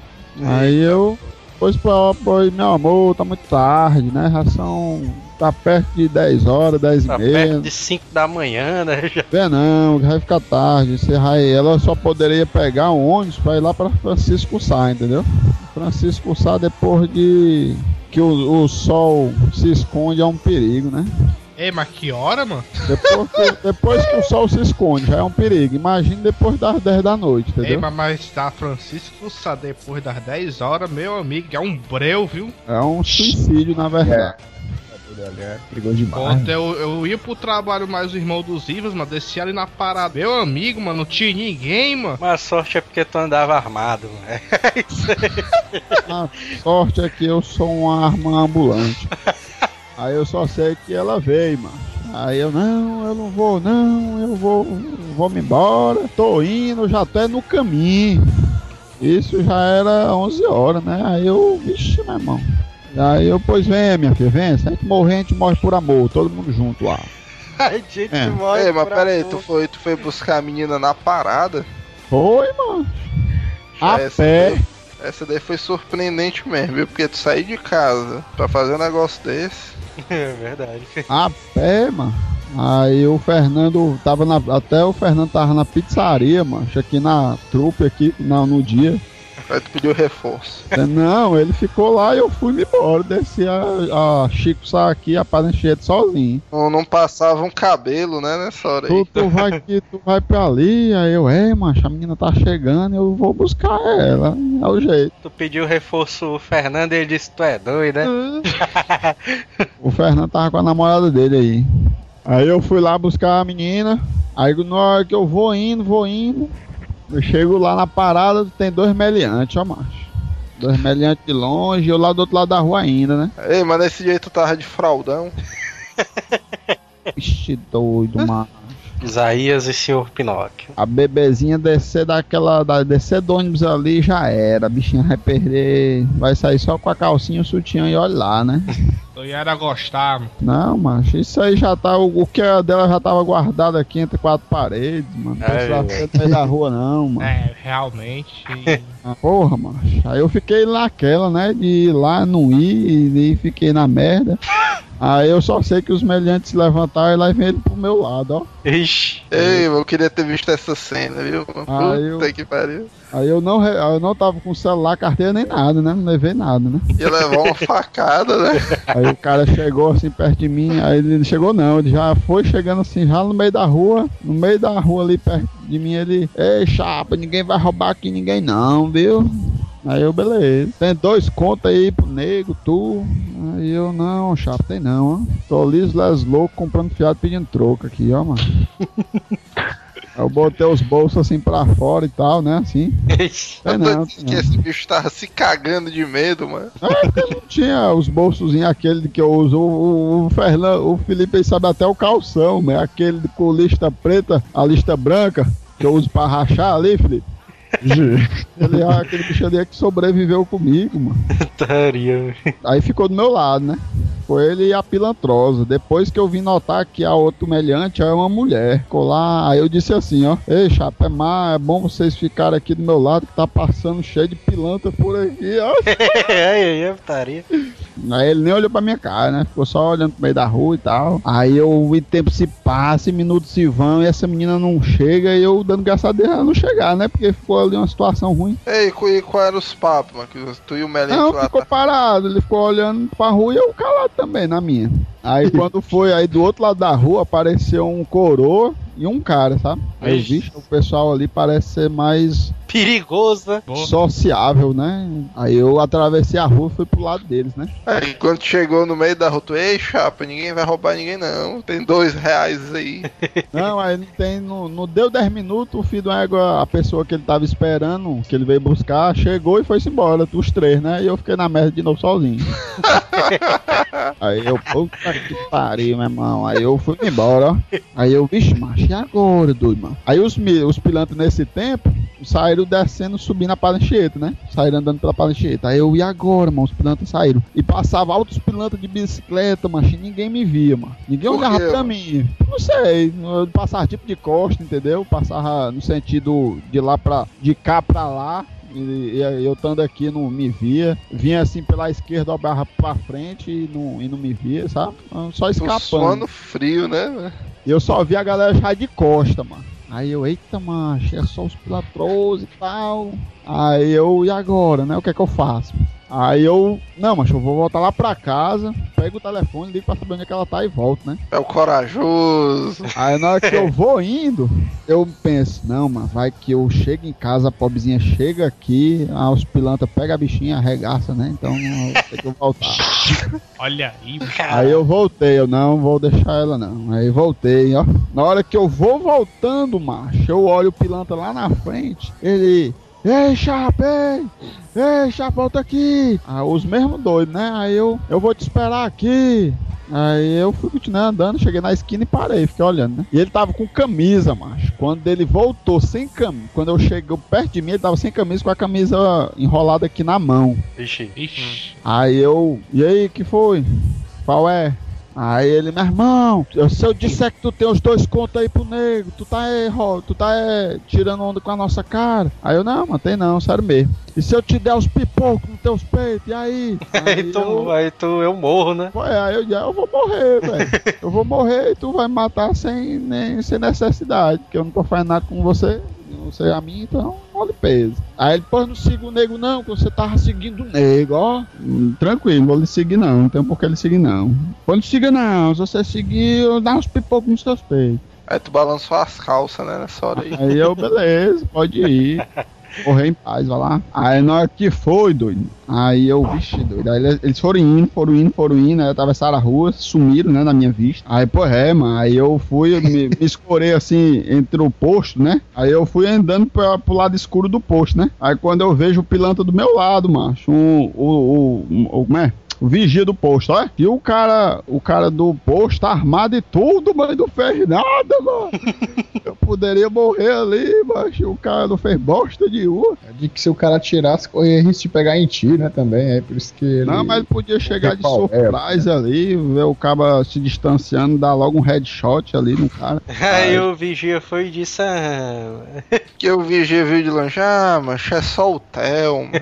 Aí eu Pois, pois, meu amor, tá muito tarde, né? Já são. Tá perto de 10 horas, 10 Tá e meia. perto de 5 da manhã, né? Já. Vê não, vai ficar tarde. Você vai, ela só poderia pegar um ônibus pra ir lá pra Francisco Sá, entendeu? Francisco Sá depois de que o, o sol se esconde é um perigo, né? Ei, mas que hora, mano? Depois que, depois que o sol se esconde já é um perigo. Imagina depois das 10 da noite, entendeu? mas, mas tá Francisco Sá depois das 10 horas, meu amigo, é um breu, viu? É um suicídio, na verdade. É perigoso demais. Ontem eu, eu ia pro trabalho mais o irmão dos Ivas, mano, descia ali na parada. Meu amigo, mano, não tinha ninguém, mano. Mas a sorte é porque tu andava armado, mano. É isso aí. A sorte é que eu sou uma arma ambulante. Aí eu só sei que ela veio, mano. Aí eu, não, eu não vou, não, eu vou, vou me embora. Tô indo, já tô no caminho. Isso já era 11 horas, né? Aí eu, vixe, meu irmão. Aí eu, pois vem, minha filha, vem. Se a gente morrer, a gente morre por amor, todo mundo junto lá. A gente É. morre Ei, mas por pera aí, amor. tu foi, tu foi buscar a menina na parada? Foi, mano. A essa, pé. daí, essa daí foi surpreendente mesmo, viu? Porque tu sair de casa pra fazer um negócio desse. É verdade. A pé, mano. Aí o Fernando tava na. Até o Fernando tava na pizzaria, mano. Aqui na trupe aqui, na, no dia. Aí tu pediu reforço. Não, ele ficou lá e eu fui me embora. Desci a, a Chico Sá aqui, a Padanchete sozinho. Não, não passava um cabelo, né, nessa hora Tu, aí. tu vai aqui, tu vai pra ali. Aí eu, é, macho, a menina tá chegando, eu vou buscar ela. É o jeito. Tu pediu reforço o Fernando e ele disse: Tu é doido, né? O Fernando tava com a namorada dele aí. Aí eu fui lá buscar a menina. Aí na hora que eu vou indo, vou indo. Eu chego lá na parada, tem dois meliantes, ó, macho. Dois meliantes de longe eu lá do outro lado da rua ainda, né? Ei, mas nesse dia aí tu tava de fraldão. Ixi, doido, mano. Isaías e Senhor Pinóquio. A bebezinha descer daquela. Da, descer do ônibus ali já era. A bichinha vai perder. Vai sair só com a calcinha, o sutiã e olha lá, né? Eu ia era gostar, mano. Não, macho, isso aí já tá. O, o que é dela já tava guardado aqui entre quatro paredes, mano. Não precisava ser no meio da rua, não, mano. É, realmente. Ah, Porra, macho. Aí eu fiquei naquela, né? De ir lá, não ir, e fiquei na merda. Aí eu só sei que os meliantes se levantaram e lá vem ele pro meu lado, ó. Ixi. Ei, eu queria ter visto essa cena, viu? Ah, Puta eu- que pariu. Aí eu não, eu não tava com celular, carteira nem nada, né? Não levei nada, né? Ia levar uma facada, né? Aí o cara chegou assim perto de mim, aí ele não chegou não, ele já foi chegando assim, já no meio da rua, no meio da rua ali perto de mim, ele, ei chapa, ninguém vai roubar aqui ninguém não, viu? Aí eu, beleza, tem dois contos aí pro nego, tu. Aí eu, não, chapa, tem não, ó. Tô liso, les louco, comprando fiado pedindo troco aqui, ó, mano. Aí eu botei os bolsos assim pra fora e tal, né, assim. Eu não, que não. esse bicho tava se cagando de medo, mano. É, porque não tinha os bolsozinhos aquele que eu uso. O, o, o Fernan, o Felipe ele sabe até o calção, né? Aquele com lista preta, a lista branca, que eu uso pra rachar ali, Felipe. Ele é aquele bicho ali que sobreviveu comigo, mano. Putaria. Aí ficou do meu lado, né? Foi ele e a pilantrosa. Depois que eu vim notar que a outra humilhante é uma mulher. Ficou lá, aí eu disse assim, ó. Ei, chapa, é, má, é bom vocês ficarem aqui do meu lado, que tá passando cheio de pilantra por aqui, ó. Aí, aí, é putaria. Aí ele nem olhou pra minha cara, né? Ficou só olhando pro meio da rua e tal. Aí eu, o tempo se passa, e minutos se vão, e essa menina não chega, e eu dando graças a Deus ela não chegar, né? Porque ficou ali uma situação ruim. Ei, e qual eram os papos, mano? Que tu e o Melinho Não, ficou tá... parado, ele ficou olhando pra rua e eu calado também, na minha. Aí quando foi, aí do outro lado da rua apareceu um coroa e um cara, sabe? Aí eu Ixi. vi o pessoal ali parece ser mais Perigoso, né? Sociável, né? Aí eu atravessei a rua e fui pro lado deles, né? Aí quando chegou no meio da rua, tu, ei, chapa, ninguém vai roubar ninguém não. Tem dois reais aí. Não, aí não tem. Não, não deu 10 minutos, o filho do égua, a pessoa que ele tava esperando, que ele veio buscar, chegou e foi-se embora, os três, né? E eu fiquei na merda de novo sozinho. aí eu, puta que pariu, meu irmão. Aí eu fui embora, ó. Aí eu, vixe, macho, e agora, doido, mano? Aí os, os pilantras nesse tempo saíram descendo, subindo a palancheta, né? Saíram andando pela palancheta. Aí eu, e agora, mano? Os pilantras saíram. E passava altos pilantras de bicicleta, e ninguém me via, mano. Ninguém Por olhava quê, pra mano? mim. Não sei, eu passava tipo de costa, entendeu? Passava no sentido de lá pra. de cá pra lá. E, e eu estando aqui não me via. Vinha assim pela esquerda, eu barra pra frente e não, e não me via, sabe? Só escapando. suando frio, né? E eu só vi a galera já de costa, mano. Aí eu, eita, macho, é só os pilatros e tal. Aí eu, e agora, né? O que é que eu faço? Aí eu, não, macho, eu vou voltar lá pra casa, pego o telefone, ligo pra saber onde é que ela tá e volto, né? É o corajoso. Aí na hora que eu vou indo, eu penso, não, mano, vai que eu chego em casa, a pobrezinha chega aqui, ah, os pilantras pegam a bichinha, arregaça, né? Então eu vou ter que voltar. Olha aí, Aí eu voltei, eu não vou deixar ela não. Aí voltei, ó. Na hora que eu vou voltando, macho, eu olho o pilantra lá na frente, ele. Ei, chapa, ei! Ei, chapa, volta aqui! Ah, os mesmos doidos, né? Aí eu, eu vou te esperar aqui. Aí eu fui continuar andando, cheguei na esquina e parei, fiquei olhando, né? E ele tava com camisa, macho. Quando ele voltou sem camisa, quando eu cheguei perto de mim, ele tava sem camisa, com a camisa enrolada aqui na mão. Ixi. Ixi. Aí eu, e aí, que foi? Qual é? Aí ele, meu irmão, se eu disser que tu tem os dois contos aí pro nego, tu tá aí, tu tá é, tirando onda com a nossa cara. Aí eu, não, mano, tem não, sério mesmo. E se eu te der os pipocos nos teus peitos, e aí? Aí tu, eu, aí tu, eu morro, né? Ué, aí eu, eu vou morrer, velho. Eu vou morrer e tu vai me matar sem, nem, sem necessidade, porque eu não tô fazendo nada com você. Você é a mim, então olha o peso. Aí ele, pô, não siga o nego não, que você tava seguindo o nego, ó. Hum, Tranquilo, vou lhe seguir não, não tem por que ele seguir não. Pô, não siga não, se você seguir, eu dar uns pipocos nos teus peitos. Aí tu balançou as calças, né? Nessa hora aí. Aí eu, beleza, pode ir. Correr em paz, vai lá. Aí na hora que foi, doido. Aí eu, vixe, doido. Aí eles- foram indo, foram indo, foram indo. Aí atravessaram a rua, sumiram, né, na minha vista. Aí, pô, é, mano. Aí eu fui, me, me escorei assim entre o posto, né? Aí eu fui andando pra, pro lado escuro do posto, né? Aí quando eu vejo o pilantra do meu lado, macho. O, o, o, o, como é? O vigia do posto, ó. E o cara, o cara do posto tá armado e tudo, mas não fez nada, mano. Eu poderia morrer ali, mas o cara não fez bosta de rua. É De que se o cara tirasse, corria risco de pegar em ti, né? Também. É por isso que ele. Não, mas ele podia chegar de Qual é? surprise ali, ver o cara se distanciando, dar logo um headshot ali no cara. Aí o vigia foi e disse: ah, Que o vigia viu de longe, ah, mas é só o Theo, mano.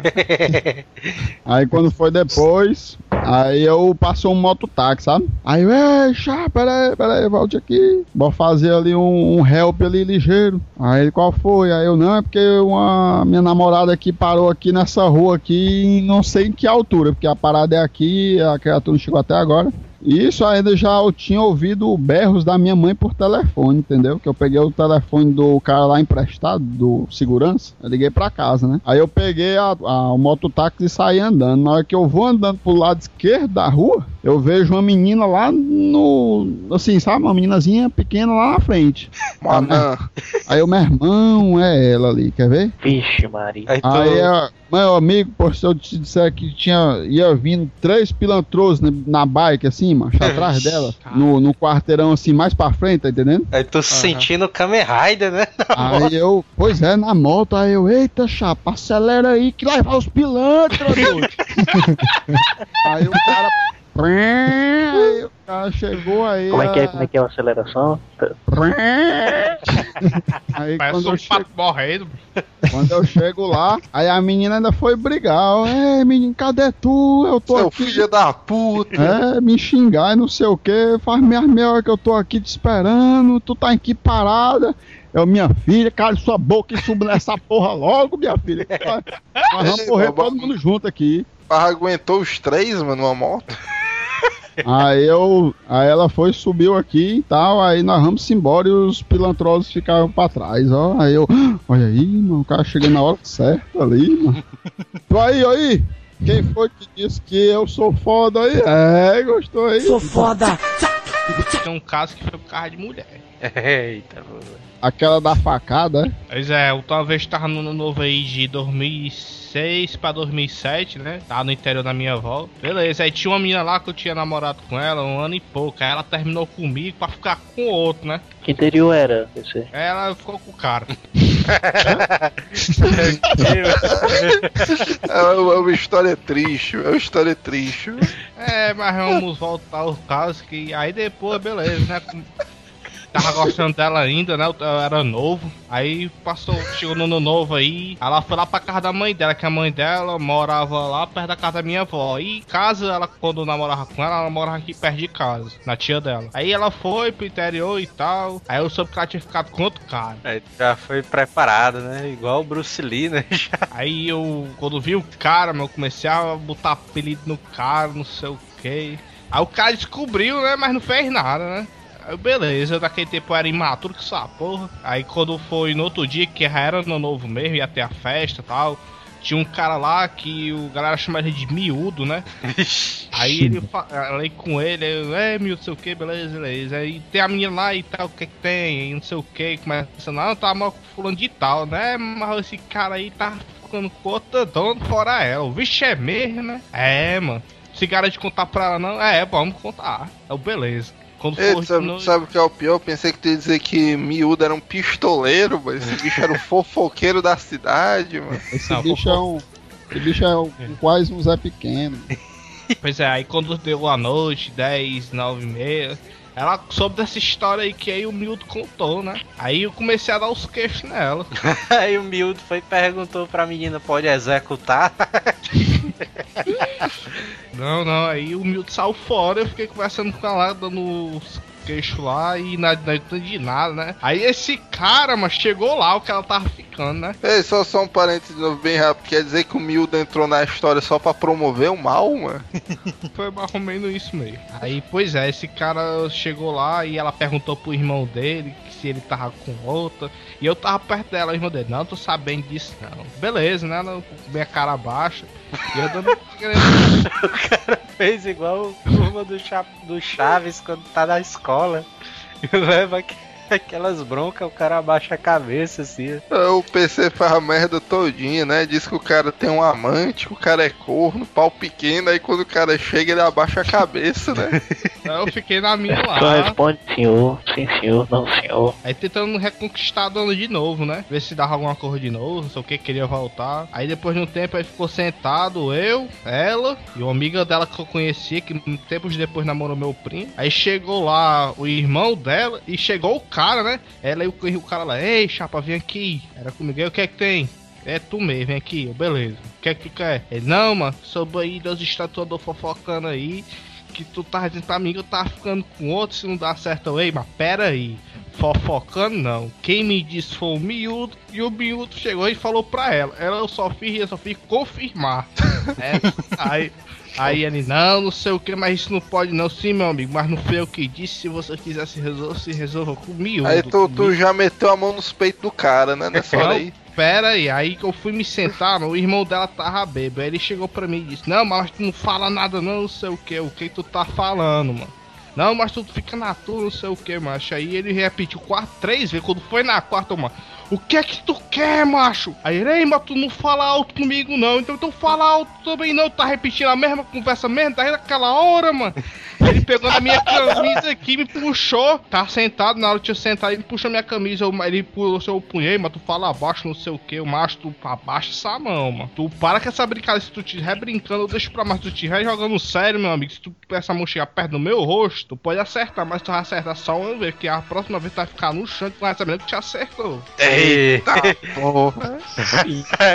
Aí quando foi depois, Aí eu passou um mototáxi, sabe? Aí eu, ei, chá, peraí, peraí, volte aqui. Vou fazer ali um, um help ali ligeiro. Aí ele, qual foi? Aí eu, não, é porque uma minha namorada aqui parou aqui nessa rua aqui, não sei em que altura, porque a parada é aqui, a criatura não chegou até agora. Isso ainda já eu tinha ouvido berros da minha mãe por telefone, entendeu? Que eu peguei o telefone do cara lá emprestado, do segurança, eu liguei pra casa, né? Aí eu peguei a, a- o mototáxi e saí andando. Na hora que eu vou andando pro lado esquerdo da rua, eu vejo uma menina lá no. Assim, sabe? Uma meninazinha pequena lá na frente. Manã. Aí o meu irmão é ela ali, quer ver? Vixe, Maria. Aí. Aí, é, meu amigo, pô, se eu te disser que tinha, ia vindo três pilantros na, na bike, assim, macho, atrás dela, no, no quarteirão, assim, mais pra frente, tá entendendo? Aí tu se sentindo Kamen Rider, né? Aí eu, pois é, na moto, aí eu, eita, chapa, acelera aí que lá vai os pilantras, aí o cara. Aí o cara chegou aí. Como é que é, como é que é a aceleração? Aí Parece quando um eu, chego, pato morrendo. quando eu chego lá, aí a menina ainda foi brigar. Ei, menino, cadê tu? Eu tô Seu aqui. filho da puta. É, me xingar e não sei o que. Faz meia meia hora que eu tô aqui te esperando. Tu tá aqui parada. Eu, minha filha, cala sua boca e suba nessa porra logo, minha filha. Nós vamos correr todo mundo junto aqui. Aguentou os três, mano, numa moto. Aí eu. Aí ela foi, subiu aqui e tal. Aí nós vamos embora e os pilantrosos ficaram pra trás, ó. Aí eu. Olha aí, mano, o cara chegou na hora certa ali, mano. Aí, aí. Quem foi que disse que eu sou foda aí? É, gostou aí? Sou foda. Tem um caso que foi por causa de mulher. Eita, pô. Aquela da facada, é? Pois é, eu uma vez tava no ano novo aí de 2006 pra 2007, né? Tava no interior da minha avó. Beleza, aí tinha uma menina lá que eu tinha namorado com ela um ano e pouco. Aí ela terminou comigo pra ficar com outro, né? Que interior era esse? Aí ela ficou com o cara. É uma, é uma história triste, é uma história triste. É, mas vamos voltar ao caso que aí depois, beleza, né? Tava gostando dela ainda, né? Eu era novo. Aí passou, chegou no ano novo aí. Ela foi lá pra casa da mãe dela, que a mãe dela morava lá perto da casa da minha avó. E casa, ela, quando namorava com ela, ela morava aqui perto de casa, na tia dela. Aí ela foi pro interior e tal. Aí eu soube que ela tinha ficado com outro cara. Aí tu já foi preparado, né? Igual o Bruce Lee, né? Aí eu, quando vi o cara, meu, eu comecei a botar apelido no cara, não sei o que. Aí o cara descobriu, né? Mas não fez nada, né? Aí beleza, daquele tempo eu era imaturo que essa porra. Aí quando foi no outro dia, que já era no novo mesmo, ia ter a festa e tal. Tinha um cara lá que o galera chama ele de miúdo, né? Aí ele falei com ele, eu, é miúdo, não sei o que, beleza, beleza. Aí tem a menina lá e tal, o que que tem, e não sei o que, começa, não, tá mal com fulano de tal, né? Mas esse cara aí tá ficando com outra dona fora ela. O bicho é mesmo, né? É, mano. Se garante contar pra ela, não? É, vamos contar. É o beleza. Quando Ei, for sabe, no- sabe o que é o pior? Eu pensei que tu ia dizer que miúdo era um pistoleiro, mas esse bicho era o fofoqueiro da cidade, mano. Esse Não, bicho é um. Esse bicho é um, quase um Zé Pequeno. Pois é, aí quando deu a noite, 10, 9 e meia, ela soube dessa história aí que aí o miúdo contou, né? Aí eu comecei a dar os queixos nela. Aí o miúdo foi e perguntou pra menina, pode executar? Não, não, aí o miúdo saiu fora, eu fiquei conversando com ela, dando os queixos lá e não não entendi nada, né? Aí esse cara, mas chegou lá, o que ela tava ficando, né? Ei, só, só um parênteses de novo bem rápido. Quer dizer que o miúdo entrou na história só pra promover o mal, mano? Foi mais ou menos isso mesmo. Aí, pois é, esse cara chegou lá e ela perguntou pro irmão dele se ele tava com outra. E eu tava perto dela, o irmão dele, não, tô sabendo disso não. Beleza, né? Ela minha cara baixa. E eu dando. Fez igual o turma do, Cha- do Chaves quando tá na escola. E leva aqu- aquelas broncas, o cara abaixa a cabeça assim. É, O PC faz a merda todinha, né? Diz que o cara tem um amante, que o cara é corno, pau pequeno, aí quando o cara chega ele abaixa a cabeça, né? Aí eu fiquei na minha Só lá. responde senhor, sim senhor, não senhor. Aí tentando reconquistar a dona de novo, né? Ver se dava alguma coisa de novo, não sei o que, queria voltar. Aí depois de um tempo aí ficou sentado, eu, ela e uma amiga dela que eu conhecia, que tempos depois namorou meu primo. Aí chegou lá o irmão dela e chegou o cara, né? Ela e o, o cara lá, ei, chapa, vem aqui. Era comigo, aí o que é que tem? É tu mesmo, vem aqui, beleza. que é que tu quer? Ele, não, mano, soube aí dos estatuador fofocando aí, que tu tá dizendo pra mim que eu tava ficando com outro se não dá certo aí, mas pera aí. Fofocando não. Quem me disse foi o miúdo e o miúdo chegou e falou pra ela. Ela eu só fiz, eu só fiz confirmar. É, aí, aí ele, não, não sei o que, mas isso não pode não, sim, meu amigo. Mas não foi eu que disse, se você quiser se resolver, se resolva com o miúdo. Aí tu, tu comigo. já meteu a mão nos peitos do cara, né? Nessa hora aí. Pera aí, aí que eu fui me sentar, mano, o irmão dela tava bêbado. Aí ele chegou pra mim e disse: Não, mas tu não fala nada, não, não sei o que, o que tu tá falando, mano. Não, mas tu fica na tua, não sei o que, macho. Aí ele repetiu quatro, três vezes. Quando foi na quarta, mano, o que é que tu quer, macho? Aí ele, ei, mas tu não fala alto comigo, não. Então tu fala alto também, não. Tá repetindo a mesma conversa mesmo, desde aquela hora, mano. Ele pegou na minha camisa aqui, me puxou. Tá sentado, na hora de eu sentar, ele puxou minha camisa. eu- Ele puxou o punhei, mas tu fala abaixo, não sei o que. O macho, tu abaixa essa mão, mano. Tu para com essa brincadeira. Se tu estiver brincando, eu deixo pra mais. Se tu estiver jogando sério, meu amigo. Se tu essa mão chegar perto do meu rosto, tu pode acertar, mas tu vai acertar só uma vez. Que a próxima vez tu vai ficar no chão tu vai saber que te acertou. Eita, Porra.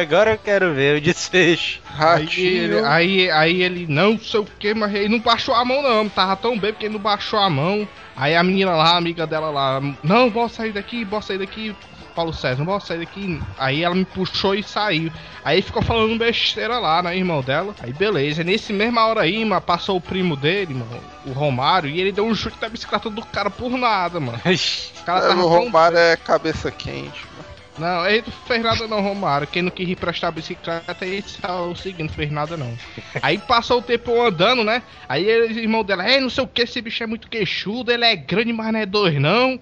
agora eu quero ver o desfecho. Aí aí, aí ele, não sei o que, mas ele não baixou a mão não, tava tão bem porque ele não baixou a mão. Aí a menina lá, a amiga dela lá, não, bora sair daqui, bora sair daqui, Paulo César, não bora sair daqui. Aí ela me puxou e saiu. Aí ficou falando besteira lá, né, irmão dela. Aí beleza, nesse mesma hora aí, mano, passou o primo dele, mano, o Romário, e ele deu um chute da bicicleta do cara por nada, mano. O cara É, o tão Romário é cabeça quente. Não, ele não fez nada não, Romário. Quem não quis ir prestar a bicicleta, esse é o seguinte, não fez nada não. Aí passou o tempo andando, né? Aí ele, irmão dela, ei, não sei o que, esse bicho é muito queixudo, ele é grande, mas não é dois não.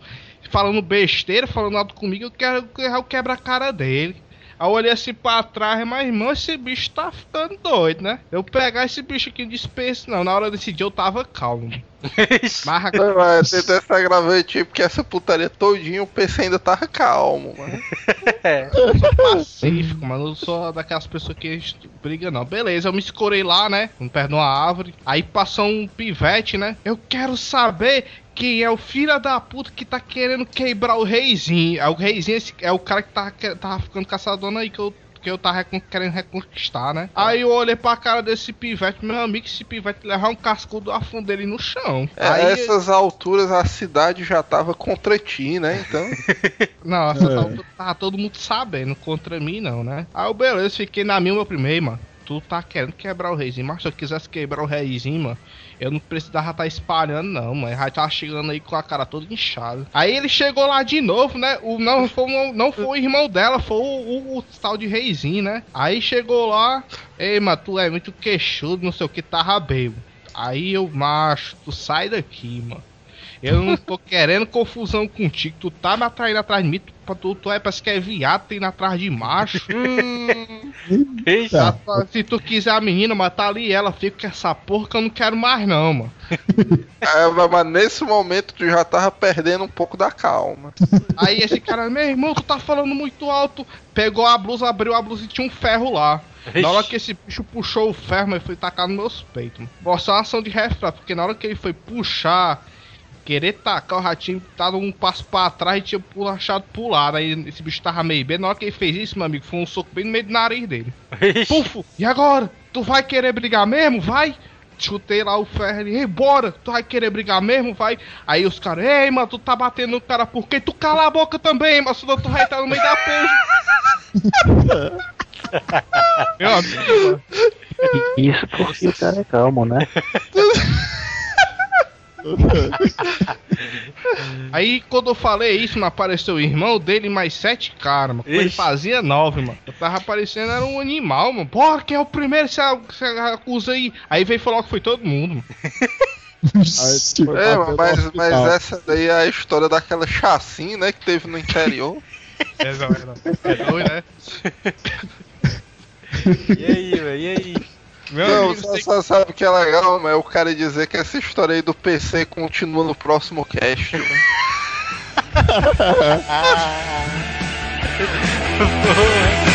Falando besteira, falando alto comigo, eu quero eu quebra a cara dele. Aí eu olhei assim pra trás, mas irmão, esse bicho tá ficando doido, né? Eu pegar esse bicho aqui dispensa, não. Na hora desse dia eu tava calmo. Não, mas tem essa gravante aí, porque essa putaria todinha o PC ainda tava calmo, mano. Eu sou pacífico, mano. Eu não sou daquelas pessoas que briga, não. Beleza, eu me escorei lá, né? Perto de uma árvore. Aí passou um pivete, né? Eu quero saber quem é o filho da puta que tá querendo quebrar o reizinho. É o reizinho é o cara que tava, que- tava ficando com essa dona aí que eu. Que eu tava recon- querendo reconquistar, né? Aí eu olhei pra cara desse pivete, meu amigo, esse pivete levar um cascudo afunda ele no chão. É, Aí, essas alturas a cidade já tava contra ti, né? Então. Não, essa É. altura tava todo mundo sabendo, contra mim não, né? Aí eu, beleza, fiquei na minha meu primeiro, mano. Tu tá querendo quebrar o reizinho, mas se eu quisesse quebrar o reizinho, mano, eu não precisava estar espalhando, não, mano. Já tava chegando aí com a cara toda inchada. Aí ele chegou lá de novo, né? O, não, foi, o- não foi o irmão dela, foi o, o- o tal de reizinho, né? Aí chegou lá, ei, mano, tu é muito queixudo, não sei o que, tava bebo. Aí eu, macho, tu sai daqui, mano. Eu não tô querendo confusão contigo. Tu tá me atraindo atrás de mim. Tu, tu, tu é, parece que é viado, tem atrás de macho. Hum, Eita. se tu quiser a menina, mas tá ali ela, fica com essa porra que eu não quero mais não, mano. É, mas- nesse momento tu já tava perdendo um pouco da calma. Aí esse cara, meu irmão, tu tá falando muito alto. Pegou a blusa, abriu a blusa e tinha um ferro lá. Na hora que esse bicho puxou o ferro, mas foi tacar nos meus peitos. mano. Mostrou uma ação de reflexo, porque na hora que ele foi puxar, querer tacar, o ratinho tava um passo pra trás e tinha puxado pro lado. Aí esse bicho tava meio bem. Na hora que ele fez isso, meu amigo, foi um soco bem no meio do nariz dele. Pufo! E agora? Tu vai querer brigar mesmo? Vai! Chutei lá o ferro ali, ei, bora! Tu vai querer brigar mesmo? Vai! Aí os caras, ei, mano, tu tá batendo no cara por quê? Tu cala a boca também, mas senão tu vai estar no meio da peja. Meu amigo. Isso porque o cara é calmo, né? Aí quando eu falei isso, não apareceu o irmão dele e mais sete caras, mano. Ele fazia nove, mano. Eu tava aparecendo, era um animal, mano. Porra, quem é o primeiro que você acusa aí? Aí veio falar que foi todo mundo, mano. É, mas, mas essa daí é a história daquela chacina, né? Que teve no interior. É, não, é, não. É doido, né? E aí, velho, e aí? Meu não, amigo, só, só que... sabe que é legal, mas eu quero dizer que essa história aí do PC continua no próximo cast. ah.